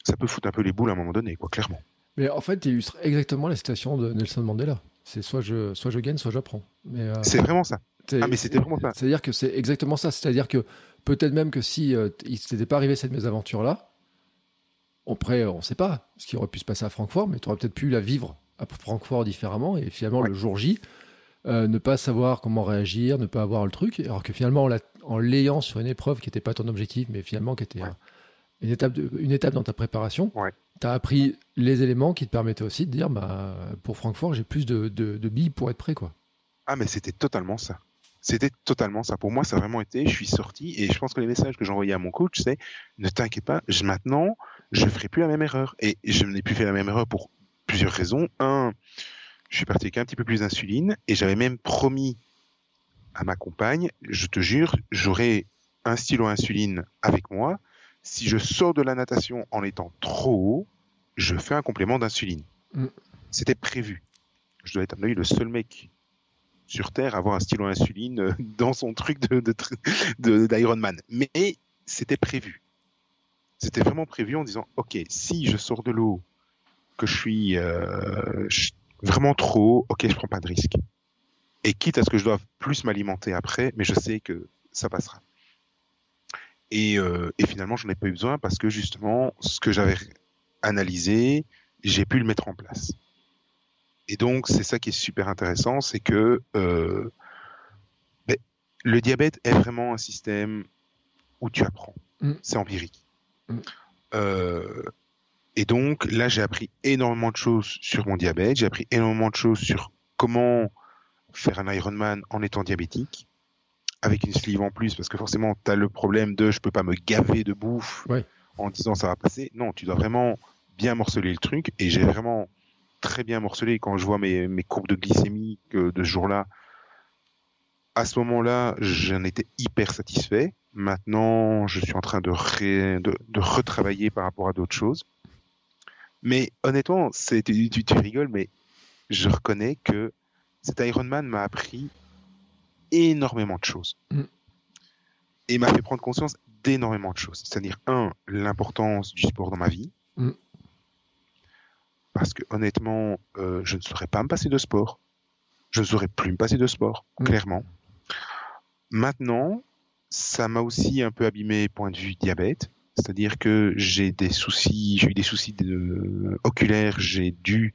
ça peut foutre un peu les boules à un moment donné, quoi, clairement. Mais en fait, il illustre exactement la situation de Nelson Mandela. C'est soit je, soit je gagne, soit j'apprends. Euh, c'est vraiment ça. Ah, mais c'était vraiment ça. C'est-à-dire que c'est exactement ça. C'est-à-dire que peut-être même que si euh, il s'était pas arrivé cette mésaventure-là, après, on ne sait pas ce qui aurait pu se passer à Francfort, mais tu aurais peut-être pu la vivre à Francfort différemment et finalement le jour J, euh, ne pas savoir comment réagir, ne pas avoir le truc, alors que finalement en l'ayant sur une épreuve qui n'était pas ton objectif, mais finalement qui était une étape, de, une étape dans ta préparation. Ouais. Tu as appris les éléments qui te permettaient aussi de dire bah, pour Francfort, j'ai plus de, de, de billes pour être prêt. Quoi. Ah, mais c'était totalement ça. C'était totalement ça. Pour moi, ça a vraiment été, je suis sorti et je pense que les messages que j'envoyais à mon coach, c'est ne t'inquiète pas, je, maintenant, je ferai plus la même erreur. Et je n'ai plus fait la même erreur pour plusieurs raisons. Un, je suis parti avec un petit peu plus d'insuline et j'avais même promis à ma compagne, je te jure, j'aurai un stylo insuline avec moi. Si je sors de la natation en étant trop haut, je fais un complément d'insuline. Mm. C'était prévu. Je dois être à mon avis le seul mec sur Terre à avoir un stylo insuline euh, <laughs> dans son truc de, de, d'Ironman. Mais c'était prévu. C'était vraiment prévu en disant, OK, si je sors de l'eau, que je suis euh, je- vraiment trop haut, OK, je prends pas de risque. Et quitte à ce que je doive plus m'alimenter après, mais je sais que ça passera. Et, euh, et finalement, j'en ai pas eu besoin parce que justement, ce que j'avais analysé, j'ai pu le mettre en place. Et donc, c'est ça qui est super intéressant, c'est que euh, ben, le diabète est vraiment un système où tu apprends. Mm. C'est empirique. Mm. Euh, et donc, là, j'ai appris énormément de choses sur mon diabète. J'ai appris énormément de choses sur comment faire un Ironman en étant diabétique, avec une sleeve en plus, parce que forcément, tu as le problème de je peux pas me gaver de bouffe Ouais. en disant ça va passer. Non, tu dois vraiment bien morceler le truc. Et j'ai vraiment très bien morcelé quand je vois mes, mes courbes de glycémie de ce jour-là. À ce moment-là, j'en étais hyper satisfait. Maintenant, je suis en train de, ré- de, de retravailler par rapport à d'autres choses. Mais honnêtement, tu, tu rigoles, mais je reconnais que cet Ironman m'a appris énormément de choses. Mm. Et m'a fait prendre conscience d'énormément de choses. C'est-à-dire, un, l'importance du sport dans ma vie. Mm. Parce que honnêtement, euh, je ne saurais pas me passer de sport. Je ne saurais plus me passer de sport, Mm. clairement. Maintenant, ça m'a aussi un peu abîmé point de vue diabète. C'est-à-dire que j'ai des soucis, j'ai eu des soucis de- oculaires, j'ai dû,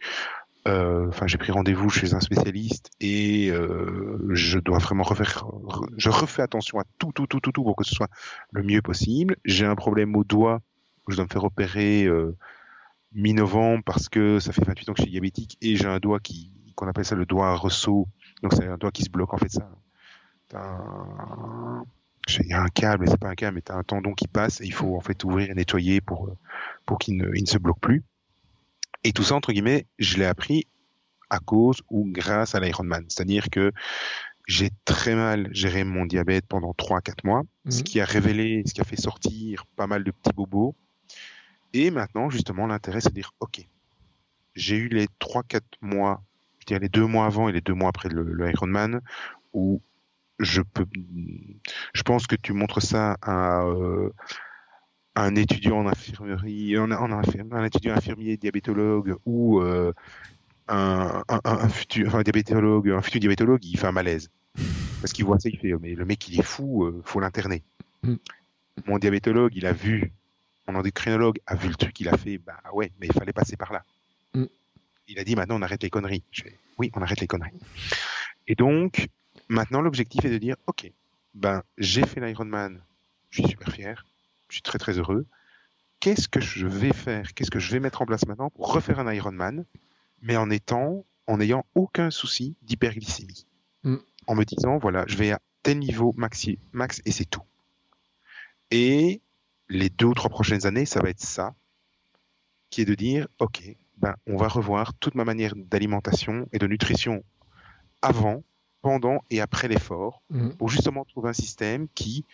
enfin j'ai pris rendez-vous chez un spécialiste et euh, je dois vraiment refaire, re- je refais attention à tout, tout, tout, tout, tout pour que ce soit le mieux possible. J'ai un problème au doigt, je dois me faire opérer euh, mi-novembre parce que ça fait 28 ans que je suis diabétique et j'ai un doigt qui, qu'on appelle ça le doigt ressaut, donc c'est un doigt qui se bloque en fait ça. Il y a un câble, mais c'est pas un câble, mais t'as un tendon qui passe et il faut en fait ouvrir et nettoyer pour pour qu'il ne, il ne se bloque plus. Et tout ça entre guillemets, je l'ai appris à cause ou grâce à l'Ironman. C'est-à-dire que j'ai très mal géré mon diabète pendant 3-4 mois, ce Mhm. qui a révélé, ce qui a fait sortir pas mal de petits bobos. Et maintenant, justement, l'intérêt, c'est de dire, OK, j'ai eu les 3-4 mois, je dirais les deux mois avant et les deux mois après le, le Ironman, où je peux, je pense que tu montres ça à, euh, à un étudiant en infirmerie, en, en infirm- un étudiant infirmier diabétologue ou euh, un, un, un- un futur, un diabétologue, un futur diabétologue, il fait un malaise parce qu'il voit ça, il fait, oh, mais le mec il est fou, euh, faut l'interner. Mm. Mon diabétologue, il a vu, mon endocrinologue a vu le truc, il a fait, bah ouais, mais il fallait passer par là. Mm. Il a dit, maintenant on arrête les conneries. Je fais, oui, on arrête les conneries. Et donc, maintenant l'objectif est de dire, ok, ben j'ai fait l'Ironman, je suis super fier, je suis très très heureux. Qu'est-ce que je vais faire? Qu'est-ce que je vais mettre en place maintenant pour refaire un Ironman, mais en étant, en n'ayant aucun souci d'hyperglycémie, Mm. en me disant voilà, je vais à tel niveau maxi, max et c'est tout. Et les deux ou trois prochaines années, ça va être ça, qui est de dire ok, ben on va revoir toute ma manière d'alimentation et de nutrition avant, pendant et après l'effort Mhm. pour justement trouver un système qui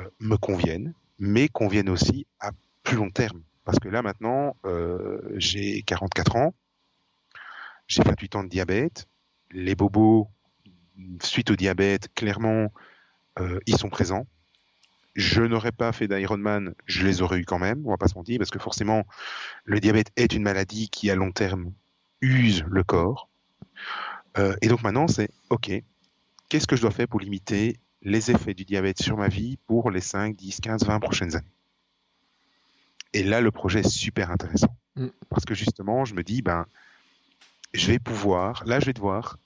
euh, me convienne, mais convienne aussi à plus long terme. Parce que là maintenant, euh, j'ai 44 ans, j'ai 28 ans de diabète, les bobos suite au diabète, clairement, euh, ils sont présents. Je n'aurais pas fait d'Ironman, je les aurais eu quand même, on va pas se mentir, parce que forcément, le diabète est une maladie qui, à long terme, use le corps. Euh, et donc maintenant, c'est OK, qu'est-ce que je dois faire pour limiter les effets du diabète sur ma vie pour les 5, 10, 15, 20 prochaines années Et là, le projet est super intéressant. Mm. Parce que justement, je me dis, ben, je vais pouvoir, là, je vais devoir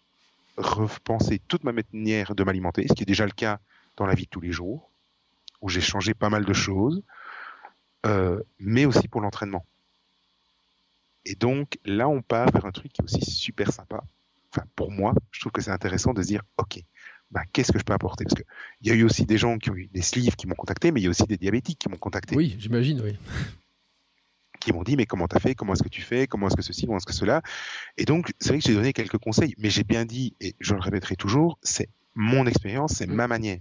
repenser toute ma manière de m'alimenter, ce qui est déjà le cas dans la vie de tous les jours, où j'ai changé pas mal de choses. euh, mais aussi pour l'entraînement. Et donc là, on part vers un truc qui est aussi super sympa. Enfin, pour moi, je trouve que c'est intéressant de se dire, ok, bah, qu'est-ce que je peux apporter? Parce qu'il y a eu aussi des gens qui ont eu des sleeves qui m'ont contacté, mais il y a aussi des diabétiques qui m'ont contacté. Oui, j'imagine, oui. Qui m'ont dit, mais comment t'as fait? Comment est-ce que tu fais? Comment est-ce que ceci? Comment est-ce que cela? Et donc, c'est vrai que j'ai donné quelques conseils, mais j'ai bien dit, et je le répéterai toujours, c'est mon expérience, c'est ma manière.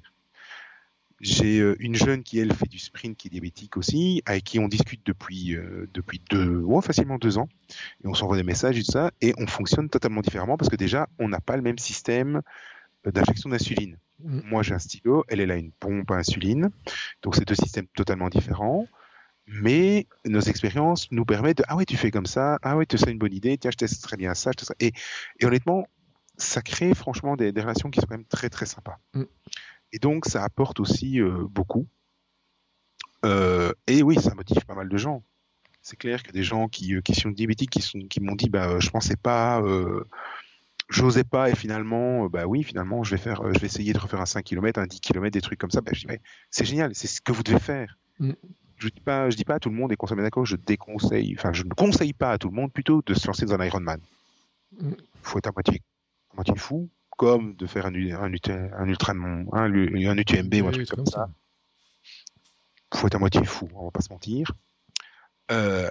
J'ai euh, une jeune qui, elle, fait du sprint, qui est diabétique aussi, avec qui on discute depuis, euh, depuis deux, ouais, facilement deux ans. Et on s'envoie des messages et tout ça, et on fonctionne totalement différemment parce que déjà, on n'a pas le même système d'injection d'insuline. Mm. Moi, j'ai un stylo, elle, elle a une pompe à insuline. Donc, c'est deux systèmes totalement différents. Mais nos expériences nous permettent de, ah ouais, tu fais comme ça, ah ouais, tu as une bonne idée, tiens, je testerai bien ça, je. Et, et honnêtement, ça crée franchement des, des, relations qui sont quand même très très sympas. Mm. Et donc ça apporte aussi euh, beaucoup. Euh, et oui, ça motive pas mal de gens. C'est clair qu'il y a des gens qui, euh, qui sont diabétiques qui, sont, qui m'ont dit bah je pensais pas, euh, j'osais pas et finalement bah oui finalement je vais faire, je vais essayer de refaire un 5 km, un 10 km, des trucs comme ça. Bah, je dis c'est génial, c'est ce que vous devez faire. Mm. Je dis pas, je dis pas à tout le monde et qu'on d'accord, je déconseille, enfin je ne conseille pas à tout le monde plutôt de se lancer dans un Ironman. Mm. Faut être à moitié moitié fou, comme de faire un, un, un un, un UTMB Oui, ou un truc comme comme ça. Faut être à moitié fou, on va pas se mentir. Euh,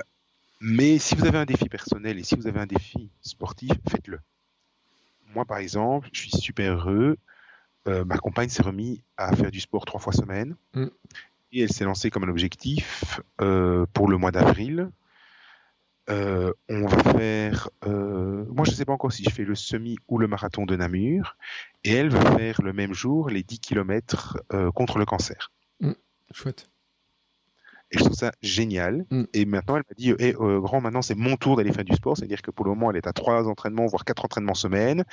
mais si vous avez un défi personnel et si vous avez un défi sportif, faites-le. Moi, par exemple, je suis super heureux. Euh, ma compagne s'est remise à faire du sport trois fois semaine. Mm. Et elle s'est lancée comme un objectif euh, pour le mois d'avril. Euh, on va faire. moi, je ne sais pas encore si je fais le semi ou le marathon de Namur. Et elle va faire le même jour les 10 km contre le cancer. Chouette. Et je trouve ça génial. Mm. Et maintenant, elle m'a dit, Eh, euh, grand, maintenant c'est mon tour d'aller faire du sport. C'est-à-dire que pour le moment, elle est à trois entraînements, voire quatre entraînements semaine.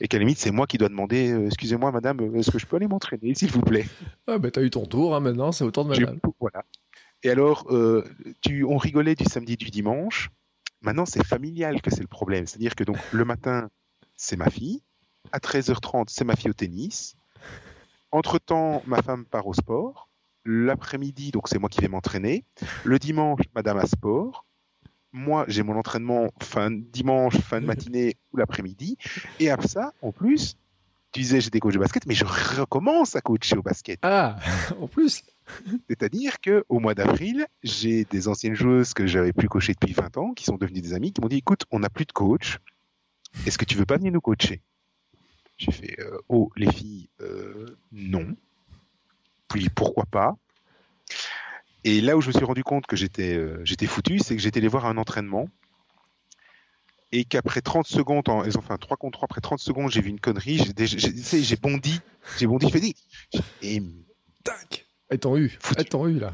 Et qu'à la limite, c'est moi qui dois demander, euh, excusez-moi, madame, euh, est-ce que je peux aller m'entraîner, <laughs> s'il vous plaît? Ah, bah, t'as eu ton tour, hein, maintenant, c'est au tour de madame. Voilà. Et alors, euh, tu, on rigolait du samedi, du dimanche. Maintenant, c'est familial que c'est le problème. C'est-à-dire que donc le matin, c'est ma fille. À 13h30, c'est ma fille au tennis. Entre-temps, ma femme part au sport. L'après-midi, donc c'est moi qui vais m'entraîner. Le dimanche, madame a sport. Moi, j'ai mon entraînement fin dimanche, fin de matinée ou l'après-midi. Et à ça, en plus, tu disais j'ai des coachs de basket, mais je recommence à coacher au basket. Ah, <laughs> en plus. C'est-à-dire que au mois d'avril, j'ai des anciennes joueuses que j'avais plus coachées depuis 20 ans, qui sont devenues des amies, qui m'ont dit écoute, on n'a plus de coach. Est-ce que tu veux pas venir nous coacher? J'ai fait euh, oh les filles, euh, non. Puis pourquoi pas Et là où je me suis rendu compte que j'étais euh, foutu, c'est que j'étais allé voir un entraînement et qu'après 30 secondes, en- elles ont fait un 3 contre 3, après 30 secondes, j'ai vu une connerie, j'ai bondi, j'ai bondi, j'ai fait dit, et Tac. T'ont eu? T'ont eu, là?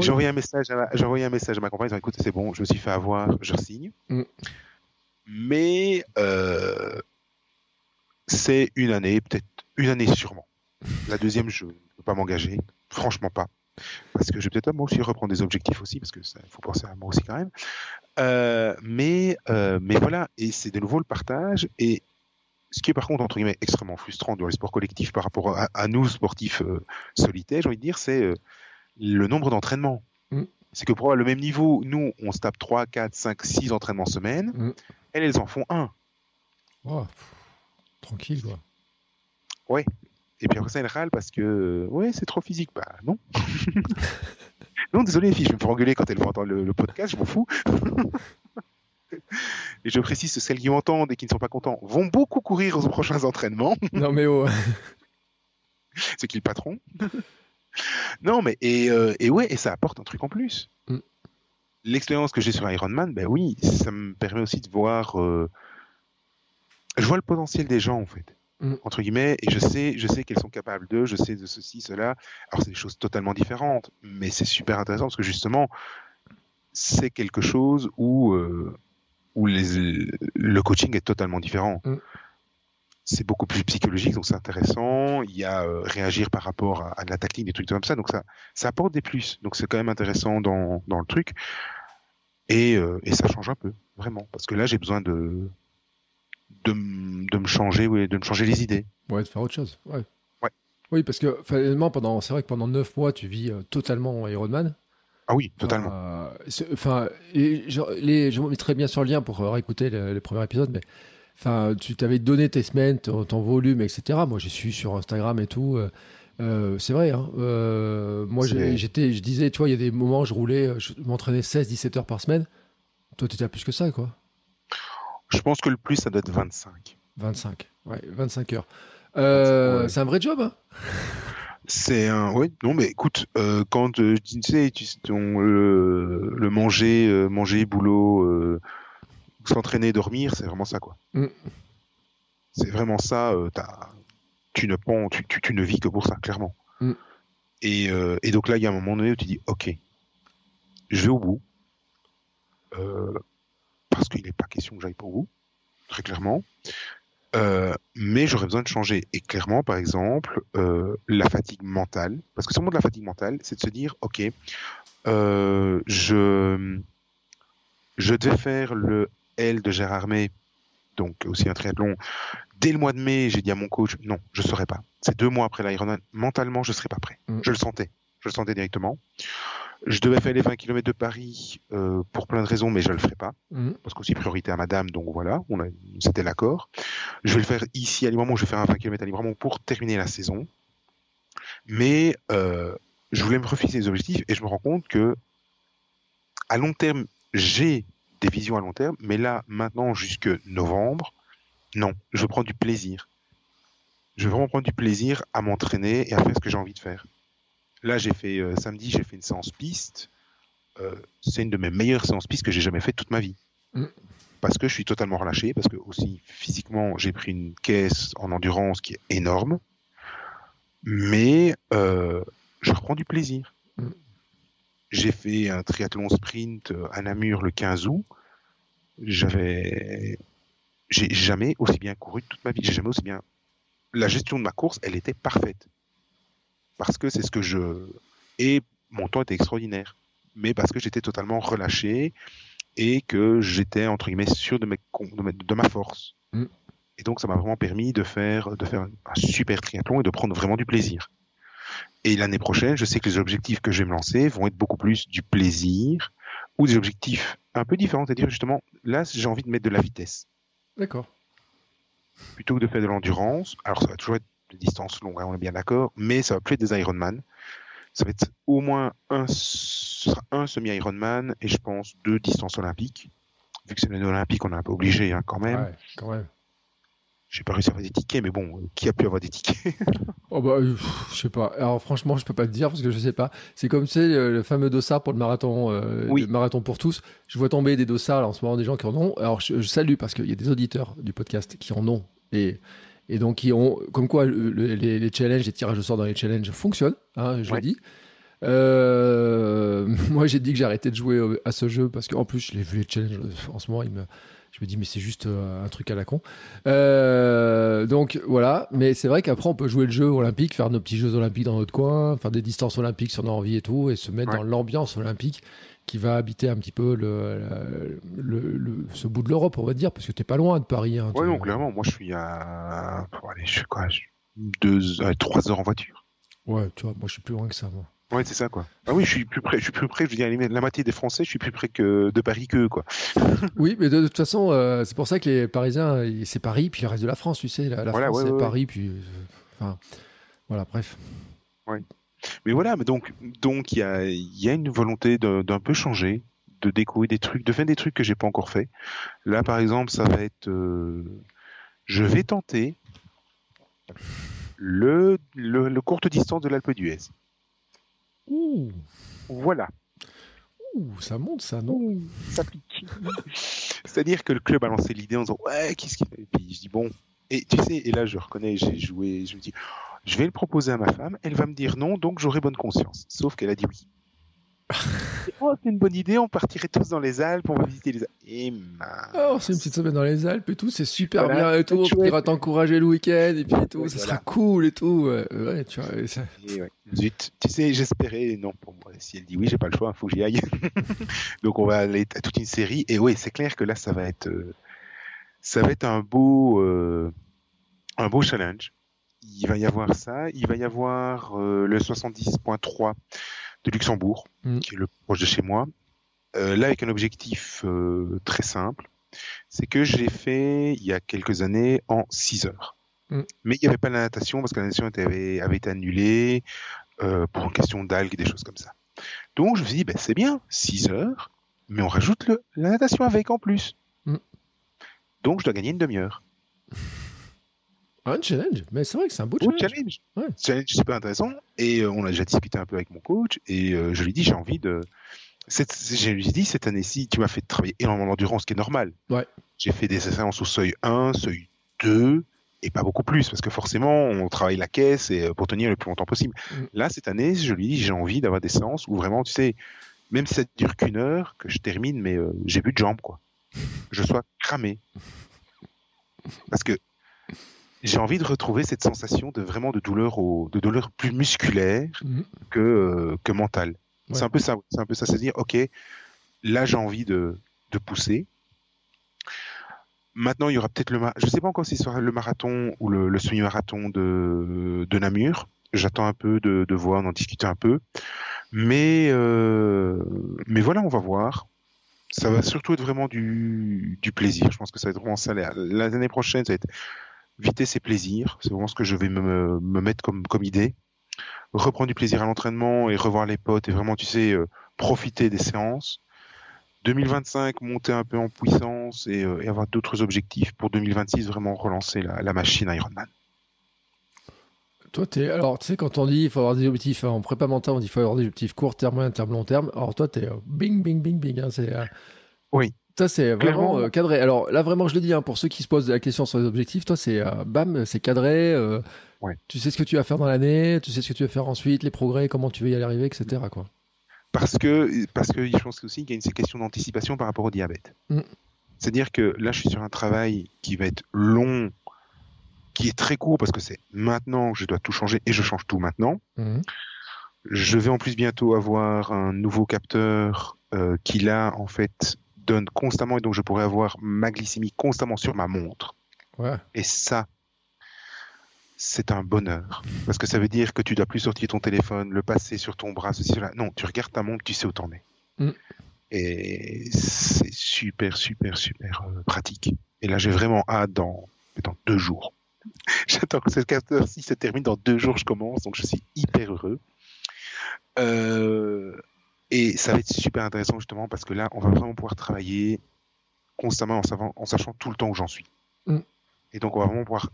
J'ai envoyé un message à ma, envoyé un message à ma compagne écoute c'est bon je me suis fait avoir je signe Mm. mais euh, c'est une année peut-être une année sûrement la deuxième je pas m'engager franchement pas parce que je vais peut-être moi aussi reprendre des objectifs aussi parce que ça faut penser à moi aussi quand même Euh, mais euh, mais voilà et c'est de nouveau le partage et ce qui est par contre entre guillemets extrêmement frustrant dans les sports collectifs par rapport à, à nous sportifs euh, solitaires j'ai envie de dire c'est le nombre d'entraînements Mm. c'est que pour avoir le même niveau, nous, on se tape 3, 4, 5, 6 entraînements semaine. Mm. Elles, elles en font un. Oh, pff, tranquille, quoi. Et puis après ça, elles râlent parce que, euh, ouais, c'est trop physique. Bah non. <laughs> non, désolé les filles, je vais me faire engueuler quand elles vont entendre le, le podcast, je m'en fous. <laughs> et je précise celles qui m'entendent et qui ne sont pas contents vont beaucoup courir aux prochains entraînements. <laughs> Non, mais oh. c'est qui le patron Non, mais et, euh, et ouais, et ça apporte un truc en plus. Mm. L'expérience que j'ai sur Ironman, ben oui, ça me permet aussi de voir. euh, je vois le potentiel des gens en fait, Mm. entre guillemets, et je sais, je sais qu'elles sont capables d'eux, je sais de ceci, cela. Alors c'est des choses totalement différentes, mais c'est super intéressant parce que justement, c'est quelque chose où euh, où les, le coaching est totalement différent. Mm. C'est beaucoup plus psychologique, donc c'est intéressant. Il y a euh, réagir par rapport à, à de la tactique, des trucs comme ça, donc ça, ça apporte des plus. Donc c'est quand même intéressant dans, dans le truc. Et, euh, et ça change un peu, vraiment. Parce que là, j'ai besoin de, de, de me changer, oui, de me changer les idées. Ouais, de faire autre chose. Ouais. Ouais. Oui, parce que finalement, pendant, c'est vrai que pendant 9 mois, tu vis euh, totalement Ironman. Ah oui, totalement. Enfin, les, je mettrai bien sur le lien pour réécouter le, premier épisode, mais enfin, tu t'avais donné tes semaines, ton, volume, etc. Moi, j'ai su sur Instagram et tout. Euh, c'est vrai. Hein. Euh, moi, j'étais, je disais, tu vois, il y a des moments, où je roulais, je m'entraînais 16-17 heures par semaine. Toi, tu étais à plus que ça, quoi. Je pense que le plus, ça doit être 25. 25, ouais, 25 heures. Euh, c'est un vrai job, hein? C'est un, oui, non, mais écoute, quand tu sais, tu, le, manger, manger, boulot, s'entraîner, dormir, c'est vraiment ça, quoi. Mm. C'est vraiment ça. tu ne, tu, tu, ne vis que pour ça, clairement. Mm. Et, euh, et, donc là, il y a un moment donné où tu dis, ok, je vais au bout, euh, parce qu'il n'est pas question que j'aille pour vous, très clairement. Euh, mais j'aurais besoin de changer. Et clairement, par exemple, la fatigue mentale, parce que c'est le de la fatigue mentale, c'est de se dire, ok, je, je devais faire le L de Gérardmer, donc aussi un triathlon, dès le mois de mai, j'ai dit à mon coach, non, je ne serai pas. C'est deux mois après l'Ironman. Mentalement, je ne serais pas prêt. Mm. Je le sentais. Je le sentais directement. Je devais faire les 20 km de Paris euh, pour plein de raisons, mais je ne le ferai pas. Mm. Parce qu'aussi priorité à madame, donc voilà, on a, c'était l'accord. Je vais le faire ici à Libremont, je vais faire un 20 km à Libremont pour terminer la saison. Mais euh, je voulais me refuser les objectifs et je me rends compte que à long terme, j'ai des visions à long terme, mais là, maintenant, jusque novembre, non, je prends du plaisir. Je veux vraiment prendre du plaisir à m'entraîner et à faire ce que j'ai envie de faire. Là, j'ai fait euh, samedi, j'ai fait une séance piste. Euh, c'est une de mes meilleures séances piste que j'ai jamais fait toute ma vie. Mm. Parce que je suis totalement relâché, parce que aussi physiquement, j'ai pris une caisse en endurance qui est énorme. Mais euh, je reprends du plaisir. Mm. J'ai fait un triathlon sprint à Namur le 15 août. J'avais j'ai jamais aussi bien couru toute ma vie. J'ai jamais aussi bien. La gestion de ma course, elle était parfaite. Parce que c'est ce que je. Et mon temps était extraordinaire. Mais parce que j'étais totalement relâché et que j'étais, entre guillemets, sûr de, mes... de ma force. Mm. Et donc, ça m'a vraiment permis de faire, de faire un super triathlon et de prendre vraiment du plaisir. Et l'année prochaine, je sais que les objectifs que je vais me lancer vont être beaucoup plus du plaisir ou des objectifs un peu différents. C'est-à-dire, justement, là, j'ai envie de mettre de la vitesse. D'accord. Plutôt que de faire de l'endurance, alors ça va toujours être des distances longues, hein, on est bien d'accord, mais ça va plus être des Ironman. Ça va être au moins un, un semi-Ironman et je pense deux distances olympiques. Vu que c'est l'année olympique, on est un peu obligé hein, quand même. Ouais, quand même. J'ai pas réussi à avoir des tickets, mais bon, qui a pu avoir des tickets? <laughs> Oh bah, euh, je sais pas. Alors franchement, je peux pas te dire parce que je sais pas. C'est comme c'est le, fameux dossard pour le marathon, euh, le marathon pour tous. Je vois tomber des dossards là, en ce moment, des gens qui en ont. Alors je, salue parce qu'il y a des auditeurs du podcast qui en ont et et donc qui ont, comme quoi les, challenges, les tirages au sort dans les challenges fonctionnent. Hein, je l'ai dit. Euh, <laughs> moi, j'ai dit que j'arrêtais de jouer à ce jeu parce qu'en plus, je l'ai vu les challenges en ce moment, il me je me dis, mais c'est juste euh, un truc à la con. Euh, donc voilà, mais c'est vrai qu'après, on peut jouer le jeu olympique, faire nos petits jeux olympiques dans notre coin, faire des distances olympiques si on a envie et tout, et se mettre dans l'ambiance olympique qui va habiter un petit peu le, le, ce bout de l'Europe, on va dire, parce que t'es pas loin de Paris. Hein, oui, non, clairement. Moi, je suis à. Allez, je suis quoi Deux, trois heures en voiture. Ouais, tu vois, moi, je suis plus loin que ça, moi. Ouais, c'est ça, quoi. Ah oui, je suis plus près, je suis plus près, je veux dire, la moitié des Français, je suis plus près que de Paris qu'eux, quoi. <laughs> oui, mais de, toute façon, euh, c'est pour ça que les Parisiens, c'est Paris, puis le reste de la France, tu sais. La, France, c'est Paris, puis. Euh, enfin, voilà, bref. Oui. Mais voilà, mais donc, donc il y a, y a une volonté d'un peu changer, de découvrir des trucs, de faire des trucs que j'ai pas encore fait. Là, par exemple, ça va être, euh, je vais tenter le, le, le courte distance de l'Alpe d'Huez. Ouh. Voilà. Ouh, ça monte ça, non? Ça pique. <laughs> C'est-à-dire que le club a lancé l'idée en disant ouais, qu'est-ce qu'il fait? Et puis je dis bon. Et tu sais, et là je reconnais, j'ai joué, je me dis, je vais le proposer à ma femme, elle va me dire non, donc j'aurai bonne conscience. Sauf qu'elle a dit oui. <laughs> oh, c'est une bonne idée, on partirait tous dans les Alpes, on va visiter les Alpes. Et oh, c'est une petite semaine dans les Alpes et tout, c'est super bien et tout, on ira t'encourager le week-end et puis et tout, ça sera cool et tout. Ouais, tu vois. Ça... Zut, tu sais, j'espérais, non, pour moi, si elle dit oui, j'ai pas le choix, il faut que j'y aille. <laughs> Donc on va aller à toute une série et oui, c'est clair que là, ça va être, euh, ça va être un beau, euh, un beau challenge. Il va y avoir ça, il va y avoir euh, le 70.3 de Luxembourg, Mm. qui est le proche de chez moi. Euh, là, avec un objectif euh, très simple, c'est que j'ai fait il y a quelques années en 6 heures. Mm. Mais il n'y avait pas la natation parce que la natation avait, avait été annulée pour une question d'algues et des choses comme ça. Donc je me suis dit, ben, c'est bien, 6 heures, mais on rajoute le, la natation avec en plus. Mm. Donc je dois gagner une demi-heure. Un challenge, mais c'est vrai que c'est un beau challenge. challenge. Ouais. Challenge super intéressant. Et euh, on a déjà discuté un peu avec mon coach. Et euh, je lui ai dit, j'ai envie de. Je lui ai dit, cette année-ci, tu m'as fait travailler énormément d'endurance, ce qui est normal. Ouais. J'ai fait des séances au seuil 1, seuil 2, et pas beaucoup plus, parce que forcément, on travaille la caisse et, euh, pour tenir le plus longtemps possible. Mm. Là, cette année, je lui dit, j'ai envie d'avoir des séances où vraiment, tu sais, même si ça dure qu'une heure, que je termine, mais euh, j'ai plus de jambes, quoi. Je sois cramé. Parce que j'ai envie de retrouver cette sensation de vraiment de douleur au, de douleur plus musculaire Mhm. que, euh, que mentale. Ouais. C'est un peu ça, c'est un peu ça, c'est dire, ok, là j'ai envie de, de pousser. Maintenant, il y aura peut-être le, je sais pas encore si ce sera le marathon ou le, le semi-marathon de, de Namur. J'attends un peu de, de voir, d'en discuter un peu. Mais, euh, mais voilà, on va voir. Ça va surtout être vraiment du, du plaisir. Je pense que ça va être vraiment ça. La- L'année prochaine, ça va être vitesse et plaisir. C'est vraiment ce que je vais me, me mettre comme, comme idée. Reprendre du plaisir à l'entraînement et revoir les potes et vraiment, tu sais, euh, profiter des séances. 2025, monter un peu en puissance et, euh, et avoir d'autres objectifs. Pour 2026, vraiment relancer la, la machine Ironman. Toi, t'es. Alors, tu sais, quand on dit il faut avoir des objectifs en prépa mentale, on dit il faut avoir des objectifs court terme, moyen terme, long terme. Alors, toi, t'es euh, bing, bing, bing, bing. hein, c'est, euh, Oui. Ça, c'est vraiment euh, cadré. Alors, là, vraiment, je le dis, hein, pour ceux qui se posent la question sur les objectifs, toi, c'est euh, bam, c'est cadré. euh, Ouais. Tu sais ce que tu vas faire dans l'année, tu sais ce que tu vas faire ensuite, les progrès, comment tu veux y arriver, etc. Quoi. Parce que, parce que je pense aussi qu'il y a une question d'anticipation par rapport au diabète. Mm. C'est-à-dire que là, je suis sur un travail qui va être long, qui est très court parce que c'est maintenant que je dois tout changer et je change tout maintenant. Mhm. Je vais en plus bientôt avoir un nouveau capteur euh, qui là, en fait, donne constamment et donc je pourrai avoir ma glycémie constamment sur ma montre. Ouais. Et ça, c'est un bonheur. Parce que ça veut dire que tu dois plus sortir ton téléphone, le passer sur ton bras, ceci, cela. Non, tu regardes ta montre, tu sais où t'en es. Mm. Et c'est super, super, super euh, pratique. Et là, j'ai vraiment hâte dans, dans deux jours. <laughs> J'attends que cette capteur-ci se termine. Dans deux jours, je commence. Donc, je suis hyper heureux. Euh, et ça va être super intéressant, justement, parce que là, on va vraiment pouvoir travailler constamment en, savant, en sachant tout le temps où j'en suis. Mm. Et donc, on va vraiment pouvoir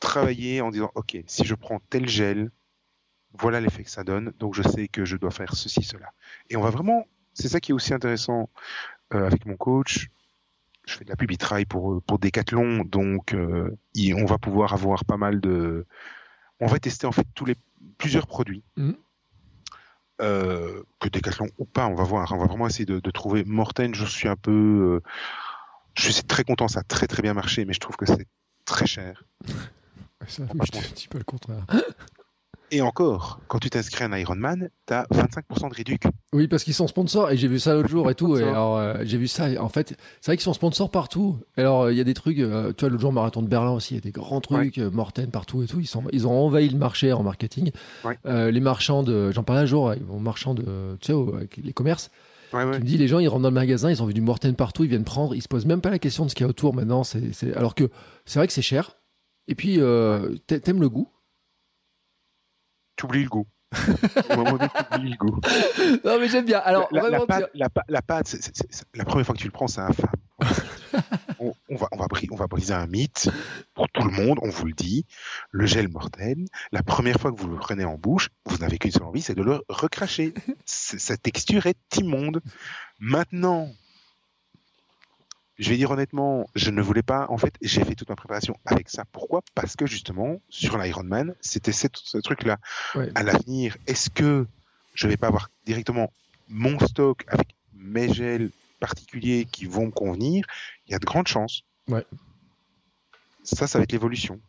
travailler en disant, OK, si je prends tel gel, voilà l'effet que ça donne, donc je sais que je dois faire ceci, cela. Et on va vraiment, c'est ça qui est aussi intéressant euh, avec mon coach. Je fais de la pub, il travaille pour, euh, pour Decathlon, donc euh, il- on va pouvoir avoir pas mal de... On va tester en fait tous les plusieurs produits. Mhm. Euh, que Decathlon ou pas, on va voir. On va vraiment essayer de, de trouver Morten. Je suis un peu... euh, je suis très content, ça a très très bien marché, mais je trouve que c'est très cher. <laughs> Ça, va je te dis pas le contraire. <laughs> Et encore, quand tu t'inscris à un Ironman, tu as 25% de réduction. Oui, parce qu'ils sont sponsors et j'ai vu ça l'autre jour et tout. Et alors, euh, j'ai vu ça. En fait, c'est vrai qu'ils sont sponsors partout. Et Alors, euh, il y a des trucs. euh, tu vois, l'autre jour, marathon de Berlin aussi, il y a des grands trucs, euh, Morten partout et tout. Ils, sont, ils ont envahi le marché en marketing. Ouais. Euh, les marchands de. J'en parlais un jour, mon marchand de. Tu sais, avec les commerces. Ouais, ouais. qui me dit les gens, ils rentrent dans le magasin, ils ont vu du Morten partout, ils viennent prendre. Ils se posent même pas la question de ce qu'il y a autour maintenant. c'est c'est- Alors que c'est vrai que c'est cher. Et puis, euh, t'a- t'aimes le goût. Tu oublies le goût. Au moment donné, tu oublies le goût. <laughs> non, mais j'aime bien. Alors, la, pâte, la, pâte, première fois que tu le prends, c'est infâme. <laughs> on, on va, on, va bri- on va briser un mythe pour tout le monde, on vous le dit. Le gel mortel, la première fois que vous le prenez en bouche, vous n'avez qu'une seule envie, c'est de le recracher. <laughs> Sa texture est immonde. Maintenant, je vais dire honnêtement, je ne voulais pas. En fait, j'ai fait toute ma préparation avec ça. Pourquoi? Parce que justement, sur l'Ironman, c'était ce truc-là. Ouais. À l'avenir, est-ce que je vais pas avoir directement mon stock avec mes gels particuliers qui vont me convenir? Il y a de grandes chances. Ouais. Ça, ça va être l'évolution.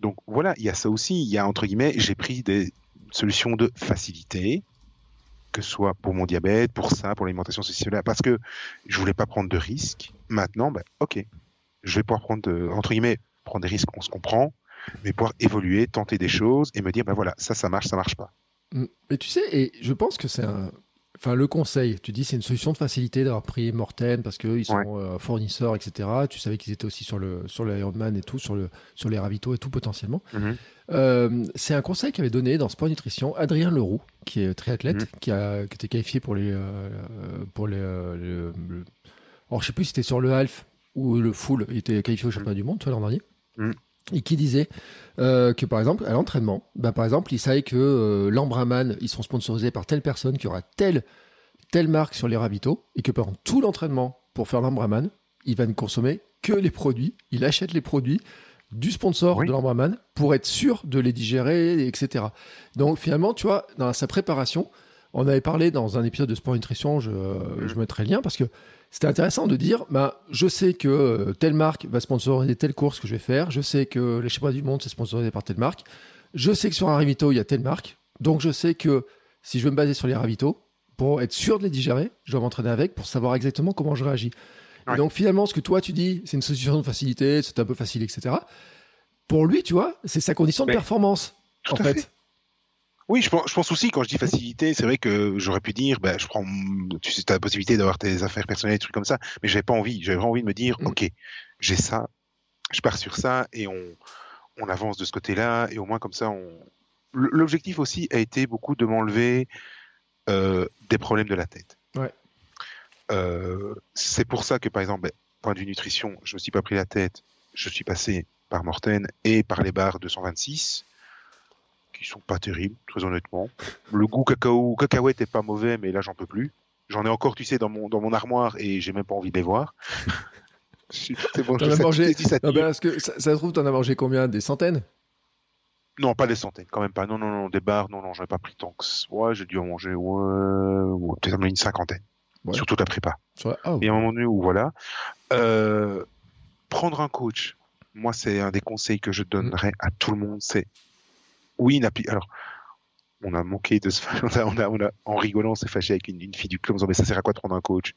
Donc voilà, il y a ça aussi. Il y a entre guillemets, j'ai pris des solutions de facilité, que ce soit pour mon diabète, pour ça, pour l'alimentation sociale, parce que je voulais pas prendre de risques. Maintenant, ben, ok, je vais pouvoir prendre, de- entre guillemets, prendre des risques, on se comprend, mais pouvoir évoluer, tenter des choses et me dire, ben voilà, ça, ça marche, ça marche pas. Mm. Mais tu sais, et je pense que c'est un. Enfin, le conseil, tu dis c'est une solution de facilité d'avoir pris Morten parce qu'ils sont euh, fournisseurs, etc. Tu savais qu'ils étaient aussi sur le sur l'Ironman et tout, sur, le, sur les ravitaux et tout potentiellement. Mhm. Euh, c'est un conseil qu'avait donné dans Sport Nutrition Adrien Leroux, qui est triathlète, Mhm. qui, a, qui était qualifié pour les. euh, pour les euh, le- le- alors, je sais plus si c'était sur le half ou le full, il était qualifié au championnat du monde, toi, l'an dernier. Et qui disait euh, que, par exemple, à l'entraînement, bah, par exemple, il savait que euh, l'Ambraman, ils sont sponsorisés par telle personne, qui aura telle, telle marque sur les ravitaux, et que pendant tout l'entraînement, pour faire l'Ambraman, il va ne consommer que les produits, il achète les produits du sponsor Oui. de l'Ambraman pour être sûr de les digérer, etc. Donc finalement, tu vois, dans sa préparation, on avait parlé dans un épisode de Sport Nutrition, je, je mettrai le lien, parce que c'était intéressant de dire, bah, je sais que euh, telle marque va sponsoriser telle course que je vais faire, je sais que les championnats du monde, c'est sponsorisé par telle marque, je sais que sur un ravito, il y a telle marque, donc je sais que si je veux me baser sur les ravitaux, pour être sûr de les digérer, je dois m'entraîner avec pour savoir exactement comment je réagis. Et donc finalement, ce que toi tu dis, c'est une solution de facilité, c'est un peu facile, etc. Pour lui, tu vois, c'est sa condition de performance, Tout en fait. Oui, je pense, je pense aussi, quand je dis facilité, c'est vrai que j'aurais pu dire, ben, je prends, tu sais, as la possibilité d'avoir tes affaires personnelles, des trucs comme ça, mais j'avais pas envie. J'avais vraiment envie de me dire, Mm. ok, j'ai ça, je pars sur ça, et on, on avance de ce côté-là, et au moins comme ça, on. L'objectif aussi a été beaucoup de m'enlever euh, des problèmes de la tête. Ouais. Euh, c'est pour ça que, par exemple, ben, point de vue nutrition, je me suis pas pris la tête, je suis passé par Morten et par les barres 226 qui sont pas terribles, très honnêtement. Le goût cacao, cacahuète est pas mauvais, mais là j'en peux plus. J'en ai encore, tu sais, dans mon dans mon armoire et j'ai même pas envie de les voir. <laughs> bon, as mangé ça Ah tire. ben, que ça, ça se trouve, t'en as mangé combien? Des centaines? Non, pas des centaines, quand même pas. Non, non, non, des barres, non, non, j'en ai pas pris tant que ça. Ouais, j'ai dû en manger, ouais, ouais, peut-être une cinquantaine. Ouais. Surtout la prépa. Sur la- Ah, Et à un moment donné où voilà, euh, prendre un coach, moi c'est un des conseils que je donnerais à tout le monde, c'est oui, une alors on a manqué de se <laughs> on a, on a, on a- en rigolant, on s'est fâché avec une, une fille du club en disant mais ça sert à quoi de prendre un coach?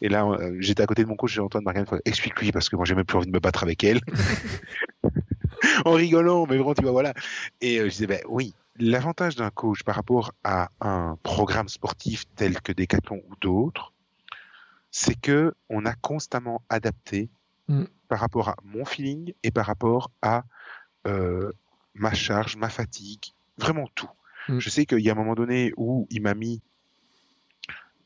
Et là euh, j'étais à côté de mon coach, j'ai Antoine Marianne, explique-lui parce que moi j'ai même plus envie de me battre avec elle. <laughs> en rigolant, mais vraiment tu vois voilà. Et euh, je disais ben oui, l'avantage d'un coach par rapport à un programme sportif tel que Decathlon ou d'autres, c'est que on a constamment adapté Mm. par rapport à mon feeling et par rapport à euh, ma charge, ma fatigue, vraiment tout. Mm. Je sais qu'il y a un moment donné où il m'a mis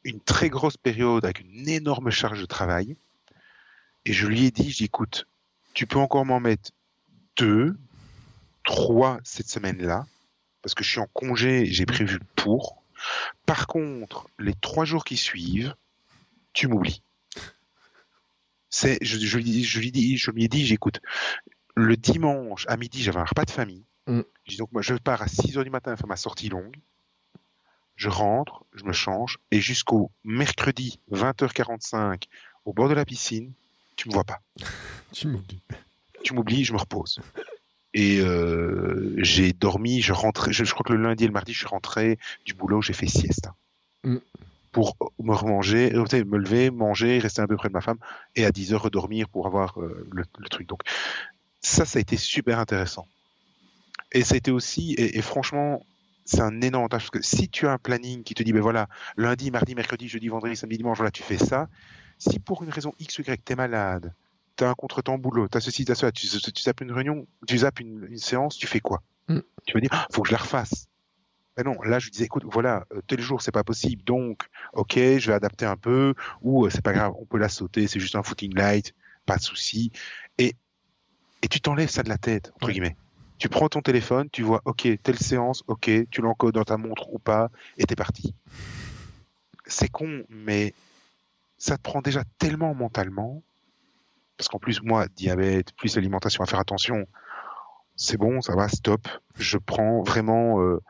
une très grosse période avec une énorme charge de travail et je lui ai dit, je dis, écoute, tu peux encore m'en mettre deux, trois cette semaine-là parce que je suis en congé et j'ai prévu pour. Par contre, les trois jours qui suivent, tu m'oublies. C'est, je, je, lui, je lui dis, je lui ai dit, j'écoute. Le dimanche à midi, j'avais un repas de famille. Mm. Je dis donc, moi, je pars à 6 heures du matin faire ma sortie longue. Je rentre, je me change, et jusqu'au mercredi 20h45 au bord de la piscine, tu me vois pas. <laughs> tu m'oublies. Tu m'oublies, je me repose. Et euh, j'ai dormi, je rentrais, je, je crois que le lundi et le mardi, je suis rentré du boulot, j'ai fait sieste. Mm. Pour me remanger, euh, me lever, manger, rester un peu près de ma femme, et à 10 heures redormir pour avoir euh, le, le truc. Donc ça, ça a été super intéressant. Et ça a été aussi, et, et franchement, c'est un énorme avantage, parce que si tu as un planning qui te dit, ben voilà, lundi, mardi, mercredi, jeudi, vendredi, samedi, dimanche, voilà, tu fais ça, si pour une raison X ou Y, t'es malade, t'as un contretemps boulot, t'as ceci, t'as cela, tu, tu, tu zappes une réunion, tu zappes une, une séance, tu fais quoi Mm. Tu vas dire, ah, faut que je la refasse. Ben non, là je disais, écoute, voilà, euh, tel jour c'est pas possible, donc, ok, je vais adapter un peu, ou euh, c'est pas grave, on peut la sauter, c'est juste un footing light, pas de souci, et tu t'enlèves ça de la tête entre guillemets. Tu prends ton téléphone, tu vois, ok, telle séance, ok, tu l'encodes dans ta montre ou pas, et t'es parti. C'est con, mais ça te prend déjà tellement mentalement, parce qu'en plus moi, diabète, plus l'alimentation à faire attention, c'est bon, ça va, stop. Je prends vraiment, euh,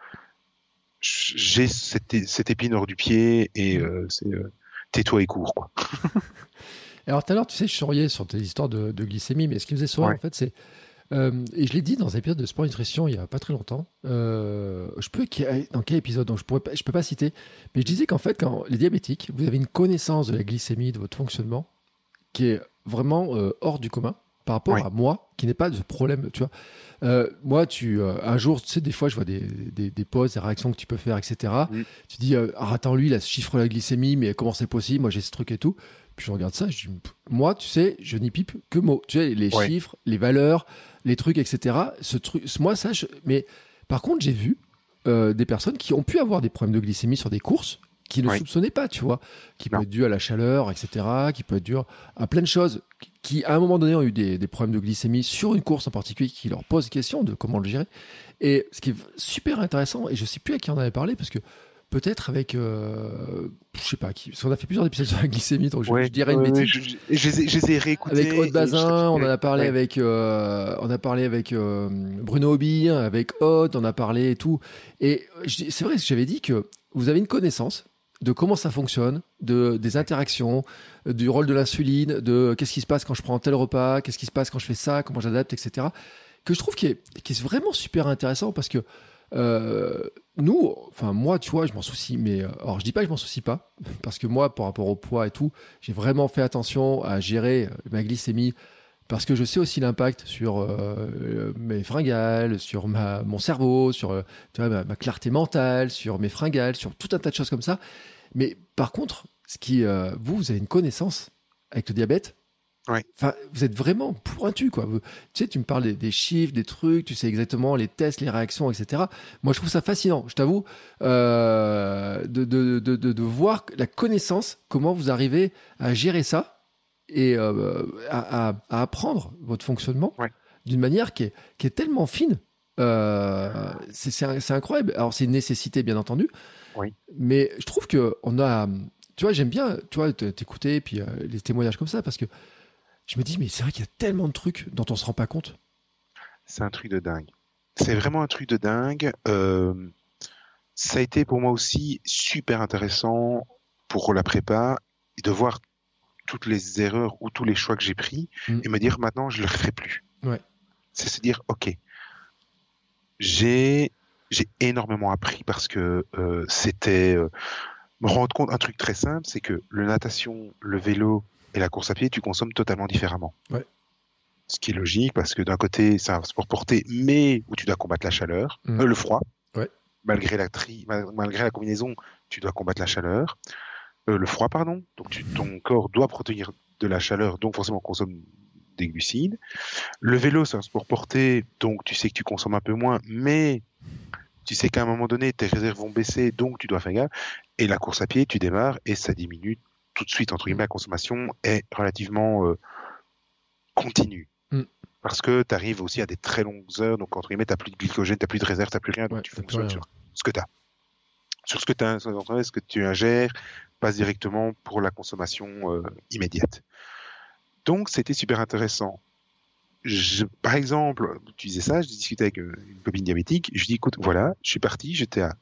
j'ai cette épine hors du pied et euh, c'est euh, tais-toi et cours quoi. <laughs> Alors tout à l'heure, tu sais, je souriais sur tes histoires de, de glycémie, mais ce qui me faisait sourire, Ouais. en fait, c'est. euh, et je l'ai dit dans un épisode de Sport Nutrition il y a pas très longtemps. euh, je peux dans quel épisode donc je pourrais je peux pas citer, mais je disais qu'en fait quand les diabétiques, vous avez une connaissance de la glycémie, de votre fonctionnement, qui est vraiment euh, hors du commun. par rapport à moi qui n'ai pas de problème, tu vois. Moi, tu, un jour, tu sais, des fois, je vois des, des, des pauses, des réactions que tu peux faire, etc. Mm. Tu dis, ah, attends, lui, il a ce chiffre la glycémie, mais comment c'est possible? Moi, j'ai ce truc et tout. Puis je regarde ça, je dis, moi, tu sais, je n'y pipe que mots. Tu sais, les chiffres, les valeurs, les trucs, etc. Ce truc, moi, ça, mais par contre, j'ai vu des personnes qui ont pu avoir des problèmes de glycémie sur des courses qui ne soupçonnaient pas, tu vois, qui peut être dû à la chaleur, etc., qui peut être dû à plein de choses, qui à un moment donné ont eu des, problèmes de glycémie sur une course en particulier, qui leur posent question de comment le gérer. Et ce qui est super intéressant, et je sais plus à qui on avait parlé, parce que peut-être avec, euh, je sais pas qui, parce qu'on a fait plusieurs épisodes sur la glycémie, donc je, dirais une bêtise. je, je, les ai réécoutés. Avec Haute Bazin, on en a parlé avec, euh, on a parlé avec euh, Bruno Hobby, avec Haute, on a parlé et tout. Et c'est vrai, j'avais dit que vous avez une connaissance de comment ça fonctionne, de, des interactions, du rôle de l'insuline, de qu'est-ce qui se passe quand je prends tel repas, qu'est-ce qui se passe quand je fais ça, comment j'adapte, etc. Que je trouve qui est, qui est vraiment super intéressant parce que euh, nous, enfin moi, tu vois, je m'en soucie, mais euh, alors je dis pas que je m'en soucie pas <laughs> parce que moi, par rapport au poids et tout, j'ai vraiment fait attention à gérer ma glycémie parce que je sais aussi l'impact sur euh, mes fringales, sur mon cerveau, sur ma, clarté mentale, sur mes fringales, sur tout un tas de choses comme ça. Mais par contre, ce qui, euh, vous, vous avez une connaissance avec le diabète. Ouais. Enfin, vous êtes vraiment pointu, quoi. tu sais, tu me parles des, chiffres, des trucs, tu sais exactement les tests, les réactions, etc. Moi, je trouve ça fascinant, je t'avoue, euh, de, de, de, de, voir la connaissance, comment vous arrivez à gérer ça et euh, à, apprendre votre fonctionnement d'une manière qui est, qui est tellement fine. Euh, c'est incroyable. Alors, c'est une nécessité, bien entendu. Oui. Mais je trouve que on a. Tu vois, j'aime bien tu vois, t'écouter, puis euh, les témoignages comme ça, parce que je me dis, mais c'est vrai qu'il y a tellement de trucs dont on se rend pas compte. C'est un truc de dingue. C'est vraiment un truc de dingue. ça a été pour moi aussi super intéressant pour la prépa de voir toutes les erreurs ou tous les choix que j'ai pris mm. et me dire maintenant je le ferai plus. Ouais. C'est se dire ok, j'ai j'ai énormément appris parce que euh, c'était euh, me rendre compte un truc très simple, c'est que le natation, le vélo et la course à pied, tu consommes totalement différemment. Ouais. Ce qui est logique parce que d'un côté c'est un sport porté, mais où tu dois combattre la chaleur, mm. euh, le froid. Ouais. Malgré la tri, malgré la combinaison, tu dois combattre la chaleur. Euh, le froid, pardon. Donc ton corps doit protéger de la chaleur, donc forcément consomme des glucides. Le vélo, c'est un sport porté, donc tu sais que tu consommes un peu moins, mais tu sais qu'à un moment donné, tes réserves vont baisser, donc tu dois faire gaffe. Et la course à pied, tu démarres et ça diminue tout de suite. Entre guillemets, la consommation est relativement euh, continue. Mm. Parce que tu arrives aussi à des très longues heures, donc entre guillemets, tu plus de glycogène, tu plus de réserve, tu plus rien, donc tu fonctionnes sur ce que tu as. Sur ce que tu as, ce que tu ingères, passe directement pour la consommation euh, immédiate. Donc c'était super intéressant. Je, par exemple, tu disais ça, je discutais avec euh, une copine diabétique, je dis écoute, voilà, je suis parti, j'étais à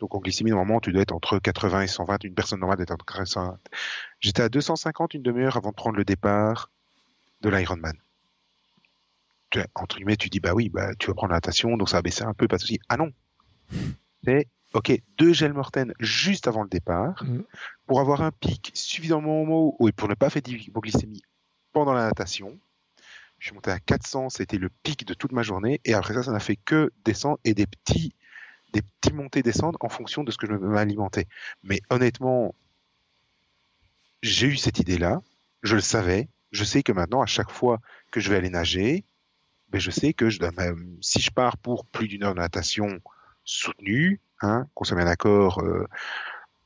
donc en glycémie normalement tu dois être entre 80 et 120, une personne normale doit être entre 120. J'étais à 250 une demi-heure avant de prendre le départ de l'Ironman. Entre guillemets, tu dis bah oui, bah tu vas prendre la natation, donc ça va baisser un peu, pas de souci. Ah non, c'est ok, deux gels mortaines juste avant le départ, mm. pour avoir un pic suffisamment haut et pour ne pas faire d'hypoglycémie pendant la natation. Je suis monté à 400, c'était le pic de toute ma journée, et après ça, ça n'a fait que descendre et des petits, des petits montées descendre en fonction de ce que je m'alimentais. Mais honnêtement, j'ai eu cette idée-là, je le savais, je sais que maintenant, à chaque fois que je vais aller nager, ben je sais que je dois même, si je pars pour plus d'une heure de natation soutenue, hein, qu'on soit bien d'accord, euh,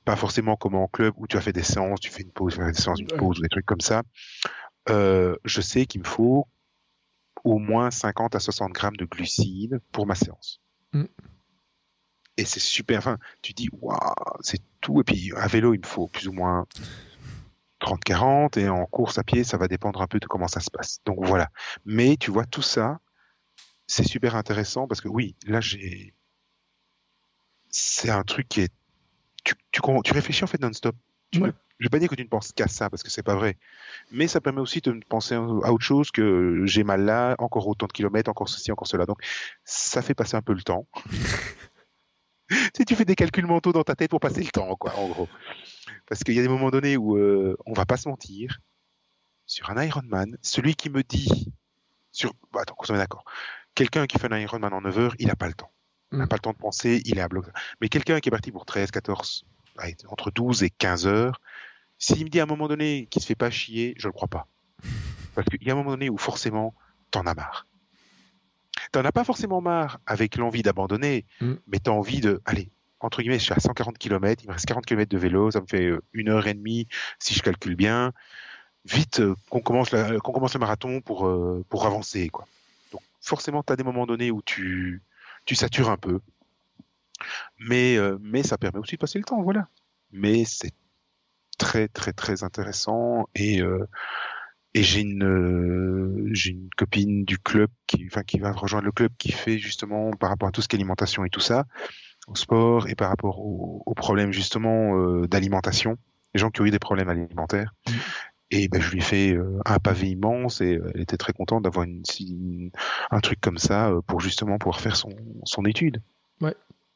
pas forcément comme en club où tu as fait des séances, tu fais une pause, tu fais des séances, une pause ou des trucs comme ça. Euh, je sais qu'il me faut au moins 50 à 60 grammes de glucides pour ma séance. Mm. Et c'est super. Enfin, tu dis, waouh, c'est tout. Et puis, à vélo, il me faut plus ou moins 30-40. Et en course à pied, ça va dépendre un peu de comment ça se passe. Donc voilà. Mais tu vois, tout ça, c'est super intéressant parce que oui, là, j'ai c'est un truc qui est. Tu, tu, tu réfléchis en fait non-stop. Je vais pas dire que tu ne penses qu'à ça parce que c'est pas vrai, mais ça permet aussi de penser à autre chose que j'ai mal là, encore autant de kilomètres, encore ceci, encore cela. Donc ça fait passer un peu le temps. <laughs> tu tu fais des calculs mentaux dans ta tête pour passer le temps, quoi, en gros. Parce qu'il y a des moments donnés où euh, on va pas se mentir. sur un Ironman, celui qui me dit, sur, bah, attends, qu'on soit d'accord, quelqu'un qui fait un Ironman en 9 heures, il n'a pas le temps. Il n'a Mm. pas le temps de penser, il est à bloc. Mais quelqu'un qui est parti pour 13, 14, ouais, entre 12 et 15 heures, s'il me dit à un moment donné qu'il se fait pas chier, je le crois pas. Parce qu'il y a un moment donné où forcément, t'en as marre. T'en as pas forcément marre avec l'envie d'abandonner, Mm. mais t'as envie de, allez, entre guillemets, je suis à 140 km, il me reste 40 km de vélo, ça me fait euh, une heure et demie si je calcule bien. Vite euh, qu'on commence, la- qu'on commence le marathon pour, euh, pour avancer, quoi. Donc forcément, tu as des moments donnés où tu, tu satures un peu, mais, euh, mais ça permet aussi de passer le temps, voilà. Mais c'est très très très intéressant et euh, et j'ai une euh, j'ai une copine du club qui enfin qui va rejoindre le club qui fait justement par rapport à tout ce qui est alimentation et tout ça au sport et par rapport aux, problèmes justement euh, d'alimentation les gens qui ont eu des problèmes alimentaires Mhm. et ben je lui ai fait euh, un pavé immense et euh, elle était très contente d'avoir une, une- un truc comme ça pour justement pouvoir faire son son étude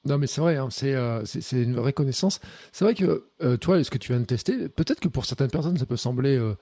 Non, mais c'est vrai, hein, c'est euh, une vraie connaissance. C'est vrai que, euh, toi, ce que tu viens de tester, peut-être que pour certaines personnes, ça peut sembler euh,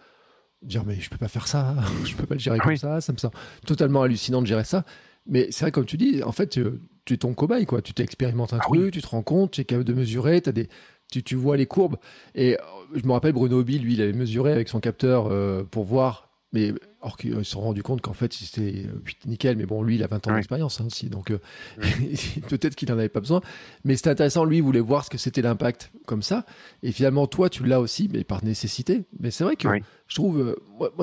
dire, mais je peux pas faire ça, <laughs> je peux pas le gérer comme Oui. ça, ça me semble totalement hallucinant de gérer ça. Mais c'est vrai, comme tu dis, en fait, tu, tu es ton cobaye, quoi. Tu t'expérimentes un Ah truc, oui. tu te rends compte, tu es capable de mesurer, as des, tu, tu vois les courbes. Et euh, je me rappelle, Bruno Obi, lui, il avait mesuré avec son capteur euh, pour voir. Mais alors qu'ils se sont rendu compte qu'en fait, c'était euh, nickel. Mais bon, lui, il a 20 ans Ouais. d'expérience hein, aussi. Donc, euh, <laughs> peut-être qu'il n'en avait pas besoin. Mais c'était intéressant, lui, il voulait voir ce que c'était l'impact comme ça. Et finalement, toi, tu l'as aussi, mais par nécessité. Mais c'est vrai que je trouve, euh,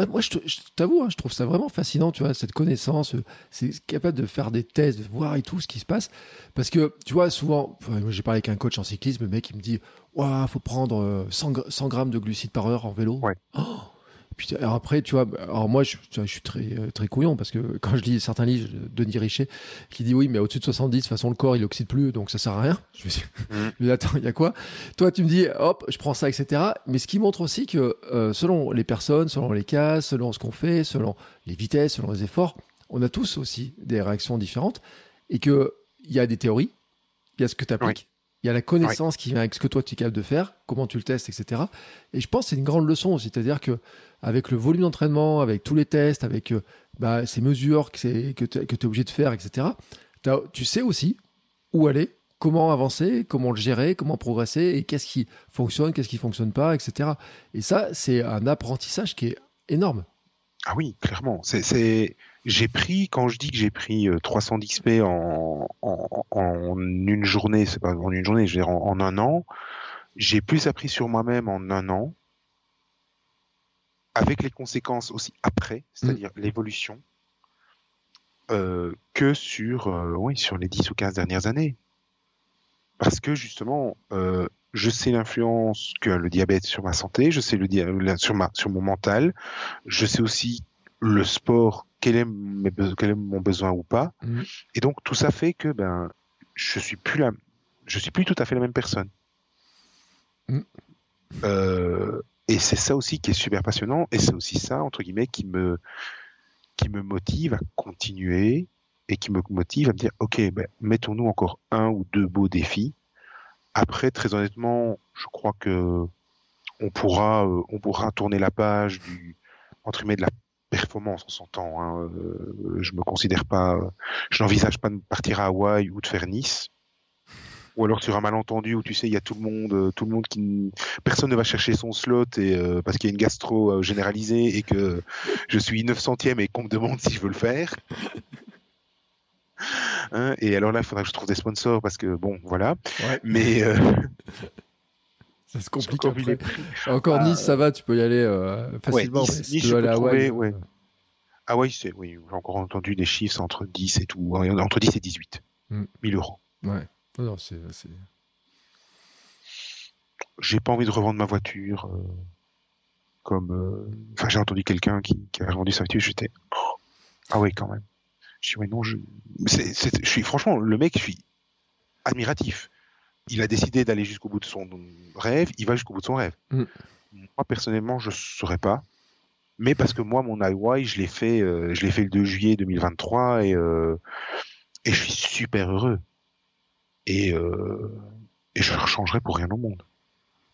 moi, je t'avoue, hein, je trouve ça vraiment fascinant, tu vois, cette connaissance, euh, c'est capable de faire des tests, de voir et tout ce qui se passe. Parce que, tu vois, souvent, j'ai parlé avec un coach en cyclisme, le mec, il me dit, Ouah, faut prendre euh, 100, gr- 100 grammes de glucides par heure en vélo. Ouais. Oh puis alors après, tu vois, alors moi, je, suis très, euh, très couillon parce que quand je lis certains livres, de Denis Richet, qui dit oui, mais au-dessus de 70, de toute façon, le corps, il oxyde plus, donc ça sert à rien. Je me suis Mhm. je me dis, attends, il y a quoi? Toi, tu me dis, hop, je prends ça, etc. Mais ce qui montre aussi que euh, selon les personnes, selon les cas, selon ce qu'on fait, selon les vitesses, selon les efforts, on a tous aussi des réactions différentes et que il y a des théories, il y a ce que tu appliques, il y a la connaissance qui vient avec ce que toi tu es capable de faire, comment tu le testes, etc. Et je pense que c'est une grande leçon, c'est-à-dire que avec le volume d'entraînement, avec tous les tests, avec euh, bah, ces mesures que, tu es obligé de faire, etc., tu sais aussi où aller, comment avancer, comment le gérer, comment progresser, et qu'est-ce qui fonctionne, qu'est-ce qui fonctionne pas, etc. Et ça, c'est un apprentissage qui est énorme. Ah oui, clairement. C'est, j'ai pris, quand je dis que j'ai pris euh, 310 XP en, en, en une journée, c'est pas en une journée, je veux dire en, en un an, j'ai plus appris sur moi-même en un an, avec les conséquences aussi après, c'est-à-dire l'évolution, euh, que sur, euh, oui, sur les 10 ou 15 dernières années. Parce que justement, euh, je sais l'influence que le diabète sur ma santé, je sais le sur ma sur mon mental, je sais aussi le sport quel est, mes be- quel est mon besoin ou pas, Mhm. et donc tout ça fait que ben je suis plus la, je suis plus tout à fait la même personne. Mhm. Euh, et c'est ça aussi qui est super passionnant, et c'est aussi ça entre guillemets qui me qui me motive à continuer et qui me motive à me dire ok ben, mettons-nous encore un ou deux beaux défis après, très honnêtement, je crois que on pourra, euh, on pourra tourner la page du entre guillemets de la performance, on s'entend. Hein, euh, je me considère pas, je n'envisage pas de partir à Hawaï ou de faire Nice, ou alors sur un malentendu où tu sais il y a tout le monde, euh, tout le monde qui, personne ne va chercher son slot et euh, parce qu'il y a une gastro généralisée et que je suis 900e et qu'on me demande si je veux le faire. Hein, et alors là, il faudra que je trouve des sponsors parce que bon, voilà. Ouais. Mais euh, Ça se complique encore après. Encore Ah, Nice, ça va, tu peux y aller euh, facilement. Nice- mais si Nice, tu veux peux aller à Hawaï, trouver, ouais. euh, Ah oui, c'est oui, j'ai encore entendu des chiffres entre 10 et tout, ouais, entre 10 et 18 Mm. 1000 euros. ouais. Non, non, c'est, c'est- J'ai pas envie de revendre ma voiture euh, comme euh, enfin j'ai entendu quelqu'un qui, qui a vendu sa voiture, j'étais oh, ah oui quand même. Je dis ouais non, je c'est, c'est- je suis franchement le mec, je suis admiratif. Il a décidé d'aller jusqu'au bout de son rêve, il va jusqu'au bout de son rêve. Mm. Moi personnellement, je saurais pas. Mais parce que moi, mon Hawaii, je l'ai fait, euh, je l'ai fait le 2 juillet 2023 et euh, et je suis super heureux. Et euh, et je le changerai pour rien au monde.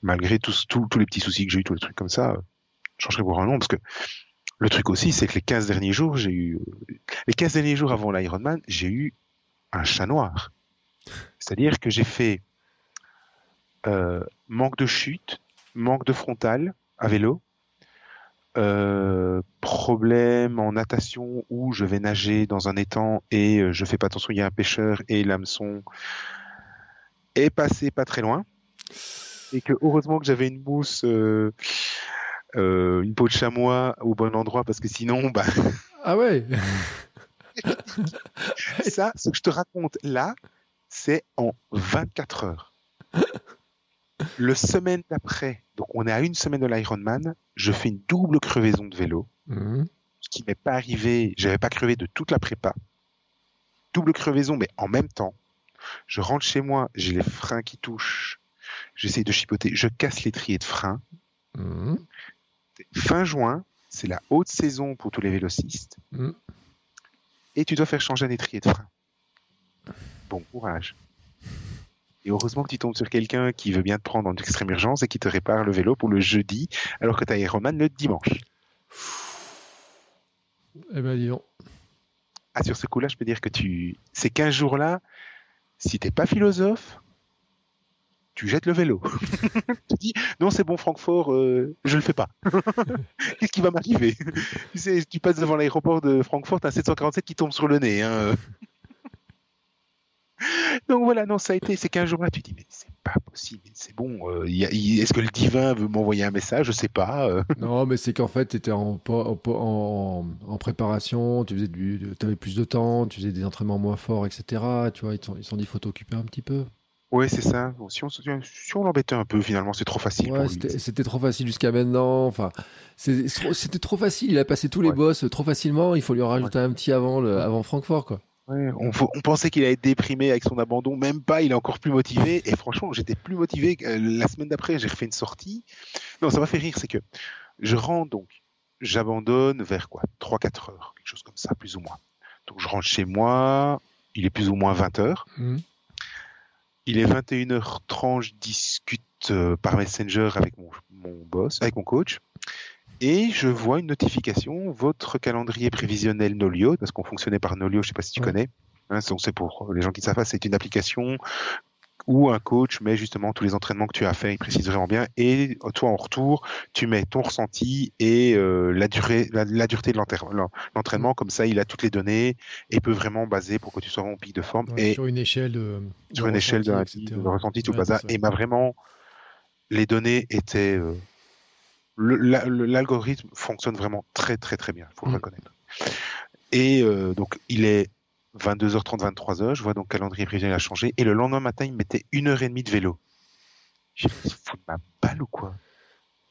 Malgré tous les petits soucis que j'ai eu, tous les trucs comme ça, je changerai pour rien au monde parce que le truc aussi, c'est que les 15 derniers jours, j'ai eu, les 15 derniers jours avant l'Ironman, j'ai eu un chat noir. C'est-à-dire que j'ai fait euh, manque de chute, manque de frontal à vélo, euh, problème en natation où je vais nager dans un étang et euh, je fais pas attention, il y a un pêcheur et l'hameçon est passé pas très loin. Et que heureusement que j'avais une mousse, euh, une peau de chamois au bon endroit parce que sinon, bah. <laughs> Ah ouais <laughs> Ça, ce que je te raconte là, c'est en 24 heures. <laughs> Le semaine d'après, donc on est à une semaine de l'Ironman, je fais une double crevaison de vélo, Mhm. ce qui m'est pas arrivé, j'avais pas crevé de toute la prépa. Double crevaison, mais en même temps, je rentre chez moi, j'ai les freins qui touchent, j'essaie de chipoter, je casse l'étrier de frein. Mhm. Fin juin, c'est la haute saison pour tous les vélocistes, Mhm. et tu dois faire changer un étrier de frein. Bon courage. Et heureusement que tu tombes sur quelqu'un qui veut bien te prendre en extrême urgence et qui te répare le vélo pour le jeudi, alors que tu as Ironman le dimanche. Eh ben, dis donc. Ah, sur ce coup-là, je peux dire que tu, ces 15 jours-là, si t'es pas philosophe, tu jettes le vélo. <laughs> tu dis, non, c'est bon, Francfort, euh, je le fais pas. <laughs> Qu'est-ce qui va m'arriver? Tu, sais, tu passes devant l'aéroport de Francfort, t'as un 747 qui tombe sur le nez. Hein. Donc voilà, non, ça a été ces 15 jours-là. Tu dis, mais c'est pas possible, c'est bon. euh, Est-ce que le divin veut m'envoyer un message? Je sais pas. euh. <laughs> Non, mais c'est qu'en fait, tu étais en, en, en, en préparation, tu faisais du, avais plus de temps, tu faisais des entraînements moins forts, etc. Tu vois, ils se sont, dit, faut t'occuper un petit peu. Ouais, c'est ça. Si on, si on l'embêtait un peu, finalement, c'est trop facile. Ouais, pour lui. c'était trop facile jusqu'à maintenant. Enfin, c'est- c'est c'était trop facile. Il a passé tous les boss trop facilement. Il faut lui en rajouter un petit avant, le, avant Francfort, quoi. Ouais, on, pensait qu'il allait être déprimé avec son abandon, même pas, il est encore plus motivé. Et franchement, j'étais plus motivé. euh, la semaine d'après, j'ai refait une sortie. Non, ça m'a fait rire, c'est que je rentre donc, j'abandonne vers quoi? 3-4 heures, quelque chose comme ça, plus ou moins. Donc je rentre chez moi, il est plus ou moins 20 heures. Mhm. Il est 21h30, je discute euh, par Messenger avec mon, mon boss, avec mon coach. Et je vois une notification, votre calendrier prévisionnel Nolio, parce qu'on fonctionnait par Nolio, je sais pas si tu Ouais. connais. Hein, donc c'est pour les gens qui ne savent pas, c'est une application où un coach met justement tous les entraînements que tu as fait, il précise vraiment bien, et toi en retour, tu mets ton ressenti et euh, la durée, la, la dureté de l'entraînement. Comme ça, il a toutes les données et peut vraiment baser pour que tu sois en pic de forme. Ouais, et sur une échelle de. sur une échelle de, ressenti, etc. de ressenti, tout Ouais, ça. Et m'a vraiment, les données étaient, euh, l'algorithme fonctionne vraiment très très très bien, faut le Mm. reconnaître. Et euh, donc il est 22h30, 23h, je vois donc calendrier prévisionnel a changé, et le lendemain matin il me mettait une heure et demie de vélo. J'ai dit, fous de ma balle ou quoi?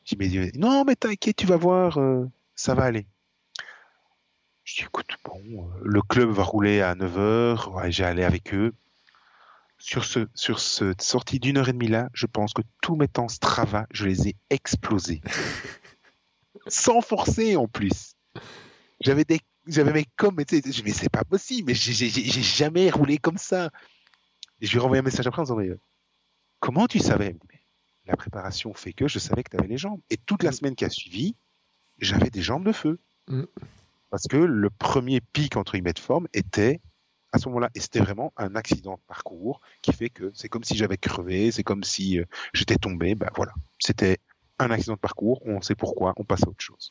J'ai dit, non mais t'inquiète, tu vas voir, euh, ça va aller. Je dis, écoute, bon, euh, le club va rouler à 9h, ouais, j'ai allé avec eux. Sur, ce, sur cette sortie d'une heure et demie là, je pense que tous mes temps Strava, je les ai explosés. <laughs> Sans forcer en plus. J'avais des, j'avais mes coms, mais mais c'est pas possible, mais j'ai, jamais roulé comme ça. Et je lui ai renvoyé un message après en disant, mais, euh, comment tu savais? Dit, Mais La préparation fait que je savais que tu avais les jambes. Et toute la semaine qui a suivi, j'avais des jambes de feu. Mm. Parce que le premier pic entre guillemets de forme était à ce moment-là, et c'était vraiment un accident de parcours qui fait que c'est comme si j'avais crevé, c'est comme si euh, j'étais tombé, ben voilà. C'était un accident de parcours, on sait pourquoi, on passe à autre chose.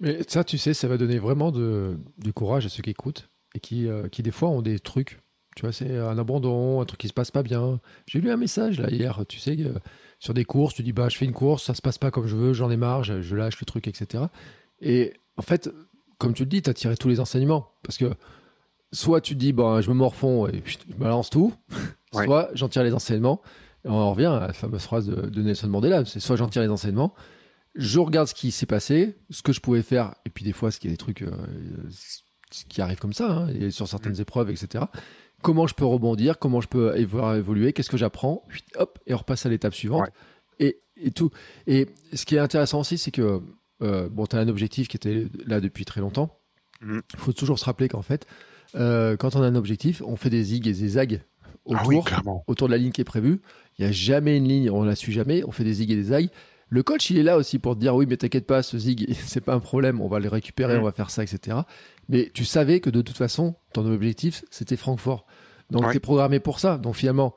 Mais ça, tu sais, ça va donner vraiment du courage à ceux qui écoutent et qui, euh, qui des fois ont des trucs. Tu vois, c'est un abandon, un truc qui se passe pas bien. J'ai lu un message là hier, tu sais, euh, sur des courses, tu dis bah je fais une course, ça se passe pas comme je veux, j'en ai marre, je, je lâche le truc, etc. Et en fait, comme tu le dis, tu as tiré tous les enseignements parce que soit tu te dis bah je me morfonds et je balance tout, Ouais. soit j'en tire les enseignements. Et on en revient à la fameuse phrase de, de Nelson Mandela, c'est soit j'en tire les enseignements, je regarde ce qui s'est passé, ce que je pouvais faire, et puis des fois, ce qui est des trucs euh, ce qui arrivent comme ça, hein, et sur certaines épreuves, etc. Comment je peux rebondir, comment je peux évo- évoluer, qu'est-ce que j'apprends, hop, et on repasse à l'étape suivante. Ouais. Et, et tout. Et ce qui est intéressant aussi, c'est que euh, bon, tu as un objectif qui était là depuis très longtemps. Il Mhm. faut toujours se rappeler qu'en fait, euh, quand on a un objectif, on fait des zigs et des zags autour Ah oui, autour de la ligne qui est prévue. Il n'y a jamais une ligne, on la suit jamais, on fait des zigs et des zags. Le coach, il est là aussi pour te dire oui, mais t'inquiète pas, ce zig, <laughs> c'est pas un problème, on va le récupérer, Mm. on va faire ça, etc. Mais tu savais que de toute façon, ton objectif, c'était Francfort. Donc Ouais. t'es programmé pour ça. Donc finalement,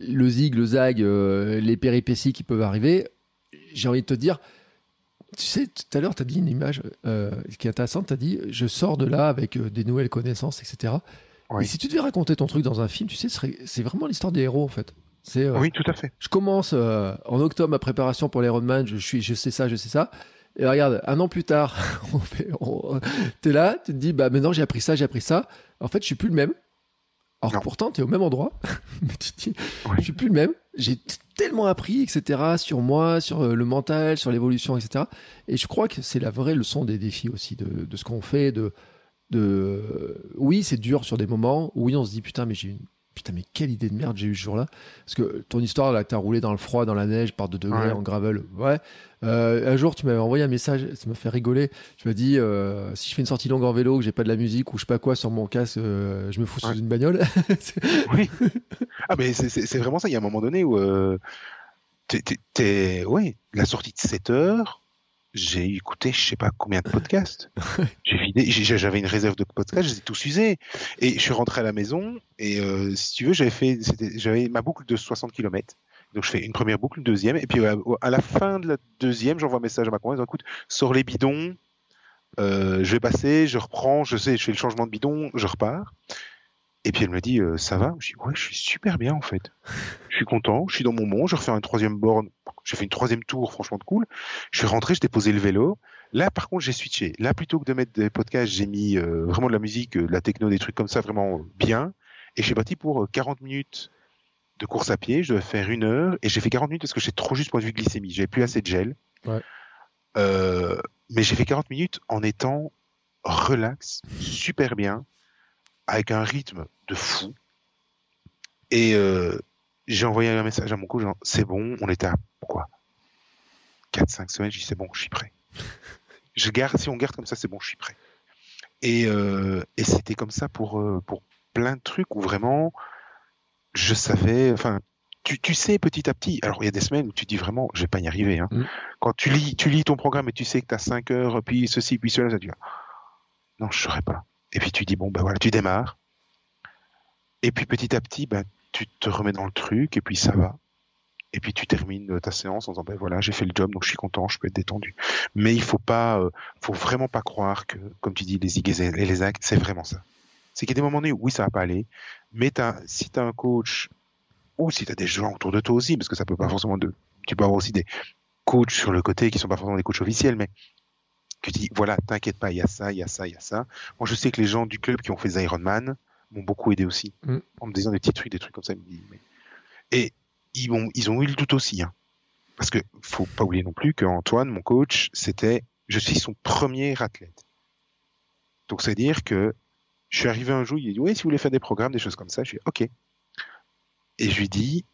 le zig, le zag, euh, les péripéties qui peuvent arriver, j'ai envie de te dire, tu sais, tout à l'heure, tu as dit une image euh, qui est intéressante, tu as dit, je sors de là avec euh, des nouvelles connaissances, etc. Oui. Et si tu devais raconter ton truc dans un film, tu sais, c'est vraiment l'histoire des héros, en fait. Euh, Oui, tout à fait. je commence en octobre ma préparation pour l'Ironman, je suis, je sais ça, je sais ça. Et regarde, un an plus tard, <laughs> on fait, on- t'es là, tu te dis, bah maintenant j'ai appris ça, j'ai appris ça. En fait, je suis plus le même. Alors Non. pourtant, tu es au même endroit, <laughs> mais tu te dis, Oui. je suis plus le même. J'ai tellement appris, etc., sur moi, sur euh, le mental, sur l'évolution, etc. Et je crois que c'est la vraie leçon des défis aussi, de, de ce qu'on fait, de, de, oui, c'est dur sur des moments. Oui, on se dit, putain, mais j'ai une, putain, mais quelle idée de merde j'ai eu ce jour-là. Parce que ton histoire, là, t'as roulé dans le froid, dans la neige, par deux degrés, Ouais. en gravel. Ouais. Euh, un jour, tu m'avais envoyé un message, ça m'a fait rigoler. Tu m'as dit, euh, si je fais une sortie longue en vélo, que j'ai pas de la musique ou je sais pas quoi sur mon casque, euh, je me fous sous une bagnole. <laughs> Oui. Ah, mais c'est- vraiment ça. Il y a un moment donné où. t'es- ouais, la sortie de 7 heures, j'ai écouté je sais pas combien de <laughs> podcasts. J'ai vidé, j'ai- j'avais une réserve de podcasts, je les ai tous usés. Et je suis rentré à la maison et euh, si tu veux, j'avais fait, j'avais ma boucle de 60 km. Donc je fais une première boucle, une deuxième, et puis à, à la fin de la deuxième, j'envoie un message à ma compagne, écoute, sors les bidons, euh, je vais passer, je reprends, je sais, je fais le changement de bidon, je repars. Et puis elle me dit, euh, ça va? Je dis, ouais, je suis super bien en fait. Je suis content, je suis dans mon monde, je refais un troisième borne, j'ai fait une troisième tour, franchement de cool. Je suis rentré, j'ai déposé le vélo. Là, par contre, j'ai switché. Là, plutôt que de mettre des podcasts, j'ai mis euh, vraiment de la musique, euh, de la techno, des trucs comme ça, vraiment bien. Et je suis parti pour euh, 40 minutes de course à pied. Je devais faire une heure. Et j'ai fait 40 minutes parce que j'étais trop juste point de vue glycémie. J'avais plus assez de gel. Ouais. Euh, mais j'ai fait 40 minutes en étant relax, super bien, avec un rythme de fou. Et euh, j'ai envoyé un message à mon coach, c'est bon, on était à quoi? 4-5 semaines, je dis c'est bon, je suis prêt. <laughs> je garde, si on garde comme ça, c'est bon, je suis prêt. Et, euh, et c'était comme ça pour, euh, pour plein de trucs où vraiment je savais, enfin, tu, tu sais petit à petit. Alors il y a des semaines où tu dis vraiment, je vais pas y arriver. Hein. Mm. Quand tu lis, tu lis ton programme et tu sais que tu as 5 heures, puis ceci, puis cela, ça tu dis, non, je saurais pas. Et puis tu dis, bon, ben voilà, tu démarres. Et puis petit à petit, ben, tu te remets dans le truc et puis ça va. Et puis tu termines ta séance en disant, ben voilà, j'ai fait le job, donc je suis content, je peux être détendu. Mais il faut pas, euh, faut vraiment pas croire que, comme tu dis, les zig et les zags, c'est vraiment ça. C'est qu'il y a des moments où oui, ça va pas aller, mais t'as, si tu as un coach ou si tu as des gens autour de toi aussi, parce que ça peut pas forcément de, tu peux avoir aussi des coachs sur le côté qui sont pas forcément des coachs officiels, mais que tu dis, voilà, t'inquiète pas, il y a ça, il y a ça, il y a ça. Moi, je sais que les gens du club qui ont fait des Ironman m'ont beaucoup aidé aussi, Mm. en me disant des petits trucs, des trucs comme ça. Et ils ont, ils ont eu le doute aussi, hein. Parce que faut pas oublier non plus qu'Antoine, mon coach, c'était, je suis son premier athlète. Donc, c'est à dire que je suis arrivé un jour, il a dit, oui, si vous voulez faire des programmes, des choses comme ça, je suis OK. Et je lui dis,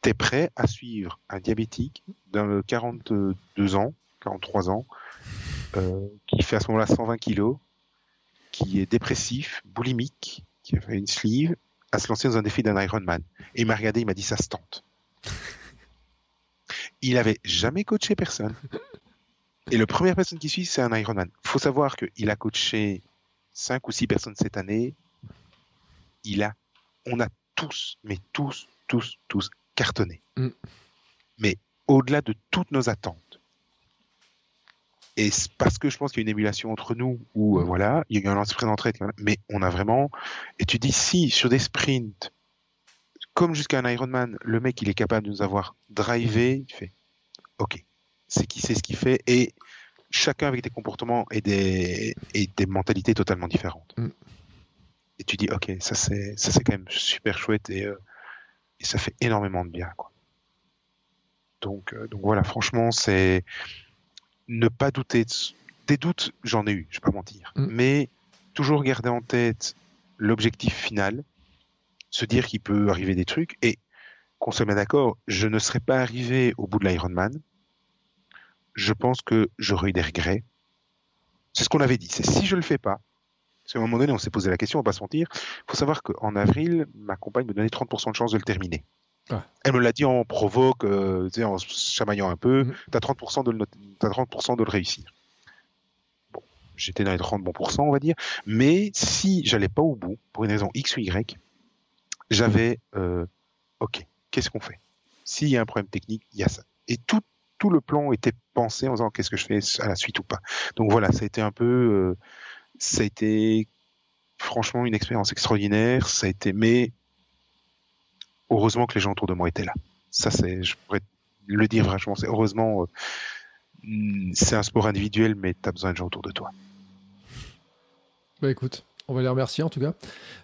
t'es prêt à suivre un diabétique d'un 42 ans, 43 ans, euh, qui fait à ce moment-là 120 kilos, qui est dépressif, boulimique, qui a fait une sleeve, à se lancer dans un défi d'un Ironman. Et il m'a regardé, il m'a dit, ça se tente. Il avait jamais coaché personne. Et le première personne qui suit, c'est un Ironman. Faut savoir qu'il a coaché cinq ou six personnes cette année. Il a, on a tous, mais tous, tous, tous cartonné. Mm. Mais au-delà de toutes nos attentes. Et c'est parce que je pense qu'il y a une émulation entre nous où, euh, voilà, il y a eu un esprit d'entraide, mais on a vraiment, et tu dis, si, sur des sprints, comme jusqu'à un Ironman, le mec, il est capable de nous avoir drivé, tu fais, ok, c'est qui sait ce qu'il fait, et chacun avec des comportements et des, et des mentalités totalement différentes. Mm. Et tu dis, ok, ça c'est, ça c'est quand même super chouette et, euh, et ça fait énormément de bien, quoi. Donc, euh, donc voilà, franchement, c'est ne pas douter. de Des doutes, j'en ai eu, je vais pas mentir, Mm. mais toujours garder en tête l'objectif final, se dire qu'il peut arriver des trucs et qu'on se met d'accord, je ne serais pas arrivé au bout de l'Ironman. Je pense que j'aurais eu des regrets. C'est ce qu'on avait dit. C'est si je le fais pas. Parce qu'à un moment donné, on s'est posé la question, on va pas se mentir. Il faut savoir qu'en avril, ma compagne me donnait 30% de chance de le terminer. Ah. Elle me l'a dit en provoque, euh, en chamaillant un peu. Mm. Tu as 30% de le, as 30 de le réussir. Bon, j'étais dans les 30 bons pourcents, on va dire. Mais si j'allais pas au bout, pour une raison X ou Y, j'avais, euh, ok, qu'est-ce qu'on fait? S'il y a un problème technique, il y a ça. Et tout, tout le plan était pensé en disant qu'est-ce que je fais à la suite ou pas? Donc voilà, ça a été un peu, euh, ça a été franchement une expérience extraordinaire. Ça a été, mais heureusement que les gens autour de moi étaient là. Ça, c'est, je pourrais le dire franchement, c'est heureusement, euh, c'est un sport individuel, mais tu as besoin de gens autour de toi. Bah écoute, on va les remercier en tout cas.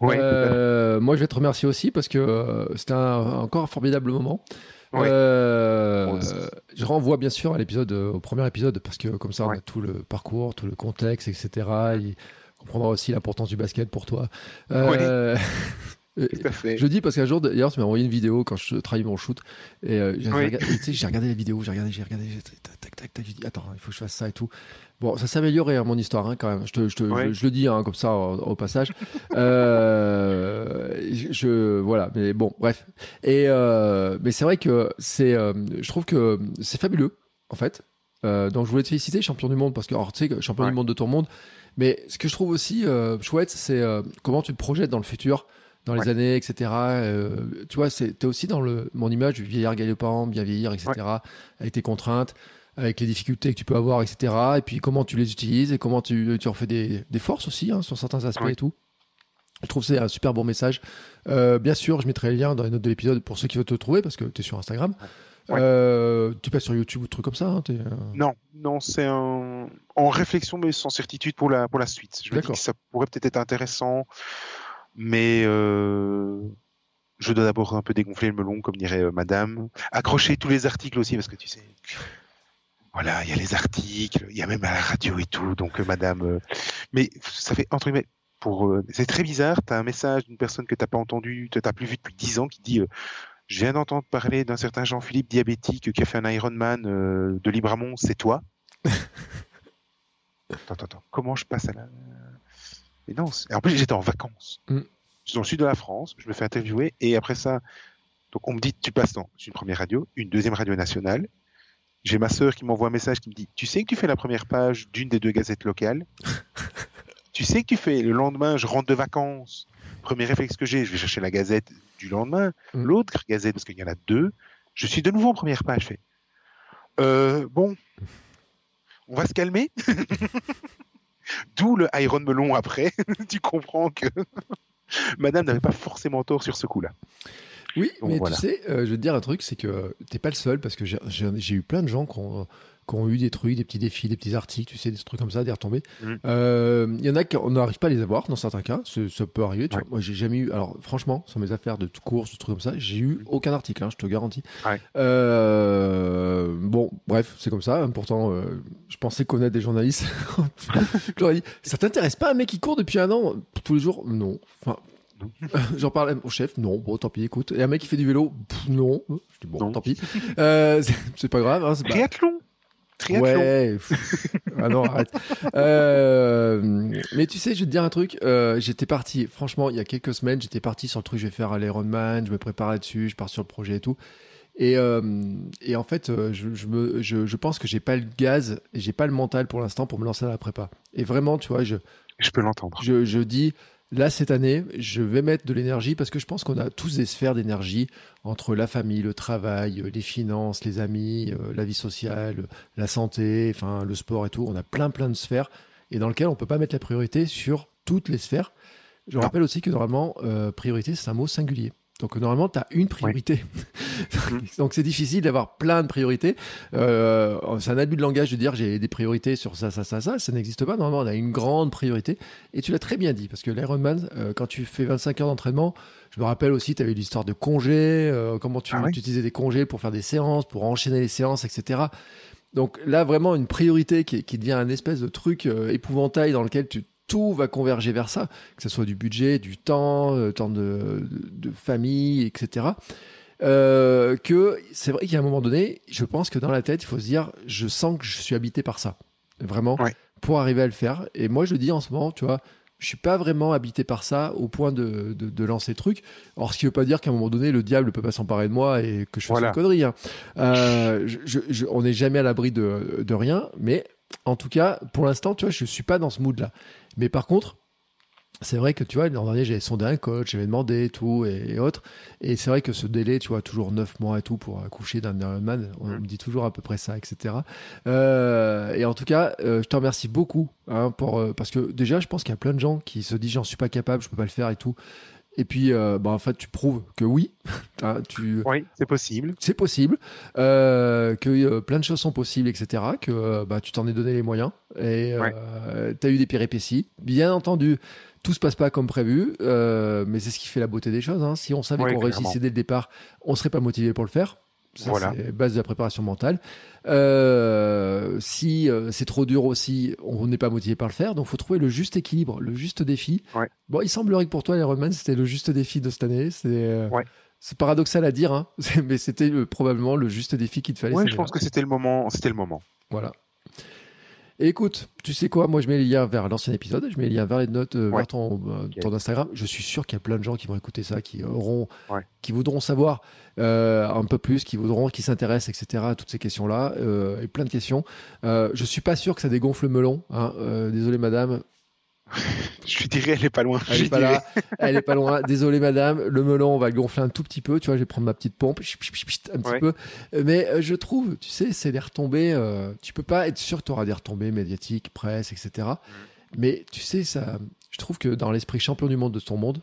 Euh, moi, je vais te remercier aussi parce que euh, c'était encore un formidable moment. je renvoie bien sûr à l'épisode, au premier épisode, parce que comme ça, on a tout le parcours, tout le contexte, etc. Il comprendra aussi l'importance du basket pour toi. <laughs> Euh, je dis parce qu'un jour, d'ailleurs, tu m'as envoyé une vidéo quand je travaillais mon shoot. Et euh, j'ai regardé, regardé, la vidéo, j'ai regardé, j'ai regardé, tac, tac, tac, j'ai dit, attends, il faut que je fasse ça et tout. Bon, ça s'est amélioré, hein, mon histoire, hein, quand même. Je, te, je, te, je, le dis hein, comme ça au, passage. <laughs> euh, je, voilà, mais bon, bref. Et euh, mais c'est vrai que c'est, je trouve que c'est fabuleux, en fait. donc je voulais te féliciter, champion du monde, parce que, tu sais, champion du monde de ton monde. Mais ce que je trouve aussi chouette, c'est comment tu te projettes dans le futur dans les années, etc. Euh, tu vois, es aussi dans le, mon image du vieillard galopant, bien vieillir, etc. Avec tes contraintes, avec les difficultés que tu peux avoir, etc. Et puis comment tu les utilises et comment tu, tu en fais des, des forces aussi hein, sur certains aspects et tout. Je trouve que c'est un super bon message. Euh, bien sûr, je mettrai les liens dans les notes de l'épisode pour ceux qui veulent te trouver parce que tu es sur Instagram. Euh, tu passes sur YouTube ou trucs comme ça hein, Non, non, c'est un... en réflexion mais sans certitude pour la pour la suite. Je me dis que ça pourrait peut-être être intéressant mais euh, je dois d'abord un peu dégonfler le melon, comme dirait euh, Madame. Accrocher tous les articles aussi, parce que tu sais, voilà, il y a les articles, il y a même à la radio et tout, donc euh, Madame. mais ça fait entre guillemets, pour, c'est très bizarre. T'as un message d'une personne que t'as pas entendu, que t'as plus vu depuis dix ans, qui dit. je viens d'entendre parler d'un certain Jean-Philippe diabétique qui a fait un Ironman de Libramont, c'est toi <laughs> Attends, attends, attends. Comment je passe à la. Mais non, en plus j'étais en vacances. Mm. Je suis dans le sud de la France, je me fais interviewer et après ça, donc on me dit tu passes dans une première radio, une deuxième radio nationale. J'ai ma sœur qui m'envoie un message qui me dit tu sais que tu fais la première page d'une des deux gazettes locales? <laughs> tu sais que tu fais le lendemain, je rentre de vacances. Premier réflexe que j'ai, je vais chercher la gazette du lendemain, mm. l'autre gazette parce qu'il y en a deux. Je suis de nouveau en première page. Euh, bon, on va se calmer? <laughs> D'où le Iron Melon après. <laughs> tu comprends que <laughs> Madame n'avait pas forcément tort sur ce coup-là. Oui, mais tu sais, euh, je vais te dire un truc, c'est que t'es pas le seul parce que j'ai eu plein de gens qui ont, qui ont eu des trucs, des petits défis, des petits articles, tu sais, des trucs comme ça, des retombées. Il mm. euh, y en a qui on n'arrive pas à les avoir dans certains cas, ça, peut arriver. Tu vois. Moi, j'ai jamais eu. Alors, franchement, sur mes affaires de course, de trucs comme ça, j'ai eu mm. aucun article, hein, je te garantis. Euh, bon, bref, c'est comme ça. Hein, pourtant, euh, je pensais connaître des journalistes. je leur ai dit, ça t'intéresse pas un mec qui court depuis un an tous les jours? Non. Enfin, <laughs> J'en parlais au chef, non, bon, tant pis, écoute. Et un mec qui fait du vélo, non. Je dis, bon, tant pis. Euh, <laughs> c'est pas grave. Hein, Triathlon Ouais. ah non, arrête. <laughs> Euh, mais tu sais, je vais te dire un truc. Euh, j'étais parti, franchement, il y a quelques semaines, j'étais parti sur le truc, je vais faire l'Ironman, je me prépare là-dessus, je pars sur le projet et tout. Et, euh, et en fait, je, je, me, je, je pense que j'ai pas le gaz et j'ai pas le mental pour l'instant pour me lancer à la prépa. Et vraiment, tu vois, je. Je peux l'entendre. Je, je dis, Là, cette année, je vais mettre de l'énergie parce que je pense qu'on a tous des sphères d'énergie entre la famille, le travail, les finances, les amis, euh, la vie sociale, la santé, enfin le sport et tout. On a plein plein de sphères et dans lesquelles on peut pas mettre la priorité sur toutes les sphères. Je rappelle aussi que normalement, euh, priorité, c'est un mot singulier. Donc normalement, tu as une priorité. <laughs> Donc c'est difficile d'avoir plein de priorités. Euh, c'est un abus de langage de dire j'ai des priorités sur ça, ça, ça, ça. Ça n'existe pas. Normalement, on a une grande priorité. Et tu l'as très bien dit, parce que l'Ironman, euh, quand tu fais 25 heures d'entraînement, je me rappelle aussi, tu avais l'histoire de congés, euh, comment tu, ah utilisais des congés pour faire des séances, pour enchaîner les séances, etc. Donc là, vraiment, une priorité qui, qui devient un espèce de truc épouvantail dans lequel tu tout va converger vers ça, que ce soit du budget, du temps, euh, temps de, de, famille, etc. Euh, que c'est vrai qu'à un moment donné, je pense que dans la tête, il faut se dire, je sens que je suis habité par ça, vraiment, pour arriver à le faire. Et moi, je dis en ce moment, tu vois, je suis pas vraiment habité par ça au point de, de, lancer le truc. Alors, ce qui veut pas dire qu'à un moment donné, le diable peut pas s'emparer de moi et que je fasse une connerie. Hein. Euh, je, on n'est jamais à l'abri de, de, rien, mais en tout cas, pour l'instant, tu vois, je suis pas dans ce mood-là. Mais par contre, c'est vrai que tu vois, l'an dernier, j'avais sondé un coach, j'avais demandé tout et, autres. Et c'est vrai que ce délai, tu vois, toujours 9 mois et tout pour accoucher d'un Ironman, on me dit toujours à peu près ça, etc. Euh, et en tout cas, euh, je te remercie beaucoup hein, pour, euh, parce que déjà, je pense qu'il y a plein de gens qui se disent j'en suis pas capable, je peux pas le faire et tout. Et puis, bah, en fait, tu prouves que oui. <laughs> tu... Oui, c'est possible. C'est possible. que plein de choses sont possibles, etc. Que bah, tu t'en es donné les moyens. Et tu as eu des péripéties. Bien entendu, tout se passe pas comme prévu, euh, mais c'est ce qui fait la beauté des choses. Hein. Si on savait qu'on réussissait dès le départ, on serait pas motivé pour le faire. Voilà. C'est base de la préparation mentale. Euh, si euh, c'est trop dur aussi, on n'est pas motivé par le faire. Donc, il faut trouver le juste équilibre, le juste défi. Bon, il semblerait que pour toi, l'Ironman, c'était le juste défi de cette année. C'est c'est paradoxal à dire, hein, <laughs> mais c'était probablement le juste défi qu'il te fallait. Oui, je pense que c'était le moment. C'était le moment. Voilà écoute, tu sais quoi, moi je mets les liens vers l'ancien épisode, je mets les liens vers les notes, euh, vers ton, euh, Instagram. Je suis sûr qu'il y a plein de gens qui vont écouter ça, qui auront, qui voudront savoir euh, un peu plus, qui voudront, qui s'intéressent, etc. à toutes ces questions-là, et plein de questions. je suis pas sûr que ça dégonfle le melon. Hein. désolé madame, <laughs> je dirais, elle est pas loin. Elle est pas là. Elle est pas loin. <laughs> Désolé, madame. Le melon, on va le gonfler un tout petit peu. Tu vois, je vais prendre ma petite pompe, un petit peu. Mais euh, je trouve, tu sais, c'est des retombées. Euh, tu peux pas être sûr que tu auras des retombées médiatiques, presse, etc. Mm. Mais tu sais, ça, je trouve que dans l'esprit champion du monde de ton monde,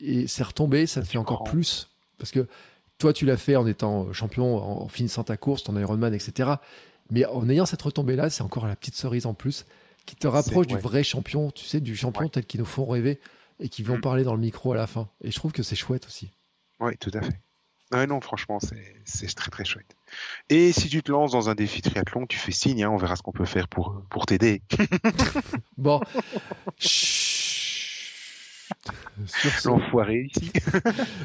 et ces retombées, ça te fait encore plus. Parce que toi, tu l'as fait en étant champion, en finissant ta course, ton Ironman, etc. Mais en ayant cette retombée-là, c'est encore la petite cerise en plus qui te rapproche du vrai champion, tu sais, du champion tel qu'ils nous font rêver et qui vont mm. parler dans le micro à la fin. Et je trouve que c'est chouette aussi. Oui, tout à fait. Non, non, franchement, c'est très très chouette. Et si tu te lances dans un défi triathlon, tu fais signe, hein, on verra ce qu'on peut faire pour, pour t'aider. <laughs> bon. <laughs> L'enfoiré ici. <laughs>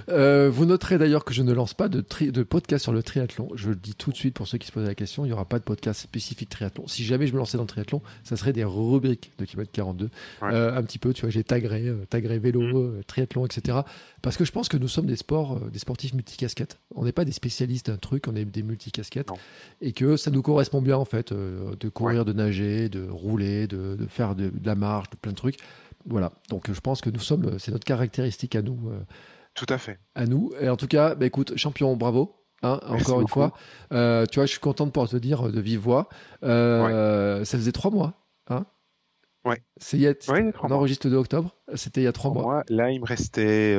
Euh, vous noterez d'ailleurs que je ne lance pas de, de podcast sur le triathlon. Je le dis tout de suite pour ceux qui se posent la question, il n'y aura pas de podcast spécifique triathlon. Si jamais je me lançais dans le triathlon, ça serait des rubriques de kilomètre 42. Euh, un petit peu, tu vois, j'ai tagré, euh, vélo, mm. triathlon, etc. Parce que je pense que nous sommes des sports, des sportifs multicasquettes. On n'est pas des spécialistes d'un truc, on est des multicasquettes. Et que ça nous correspond bien en fait, de courir, de nager, de rouler, de, faire de, de la marche, de plein de trucs. Voilà. Donc je pense que nous sommes, c'est notre caractéristique à nous. Euh, Tout à fait. À nous. Et en tout cas, bah, écoute, champion, bravo. Hein, encore une fois. Euh, tu vois, je suis content de pouvoir te dire de vive voix. Euh, ça faisait trois mois. Hein ouais. C'est y on enregistre le 2 octobre. C'était il y a trois, mois. Là, il me restait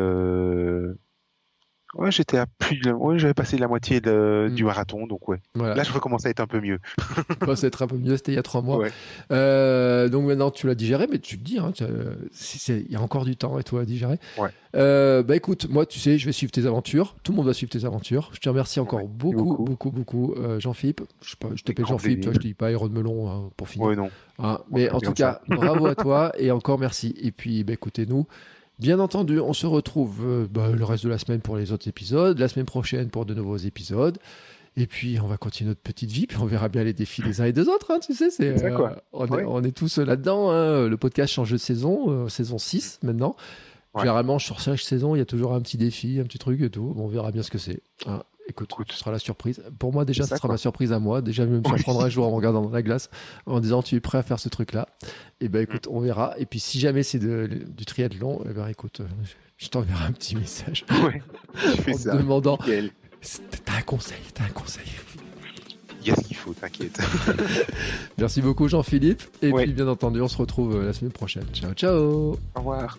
Ouais, j'étais à plus de... ouais, j'avais passé la moitié de... du mm. marathon, donc ouais. Là, je recommence à être un peu mieux. <laughs> commence à être un peu mieux, c'était il y a trois mois. Euh, donc maintenant, tu l'as digéré, mais tu te dis, hein, il y a encore du temps et toi à digérer. Ouais. Euh, bah écoute, moi, tu sais, je vais suivre tes aventures. Tout le monde va suivre tes aventures. Je te remercie encore beaucoup, beaucoup, beaucoup, euh, Jean-Philippe. Je, je t'appelle Jean-Philippe, toi, je dis pas Iron Melon hein, pour finir. Ouais, non. Hein, mais en tout cas, bravo à <laughs> toi et encore merci. Et puis, bah, écoutez-nous. Bien entendu, on se retrouve euh, bah, le reste de la semaine pour les autres épisodes, la semaine prochaine pour de nouveaux épisodes. Et puis, on va continuer notre petite vie, puis on verra bien les défis des uns et des autres. Hein, tu sais, c'est, euh, on, est, tous là-dedans. Hein. Le podcast change de saison, euh, saison 6 maintenant. Généralement, sur chaque saison, il y a toujours un petit défi, un petit truc et tout. on verra bien ce que c'est. Hein. Écoute, ce sera la surprise. Pour moi, déjà, ce sera ma surprise à moi. Déjà, je vais me surprendre un jour en me <laughs> regardant dans la glace, en disant Tu es prêt à faire ce truc-là? Et eh ben, écoute, on verra. Et puis, si jamais c'est du triathlon, eh ben, écoute, euh, je t'enverrai un petit message. <laughs> Ouais, en te demandant T'as un conseil, t'as un conseil. Il y a ce qu'il faut, t'inquiète. <laughs> Merci beaucoup, Jean-Philippe. Et puis, bien entendu, on se retrouve euh, la semaine prochaine. Ciao, ciao. Au revoir.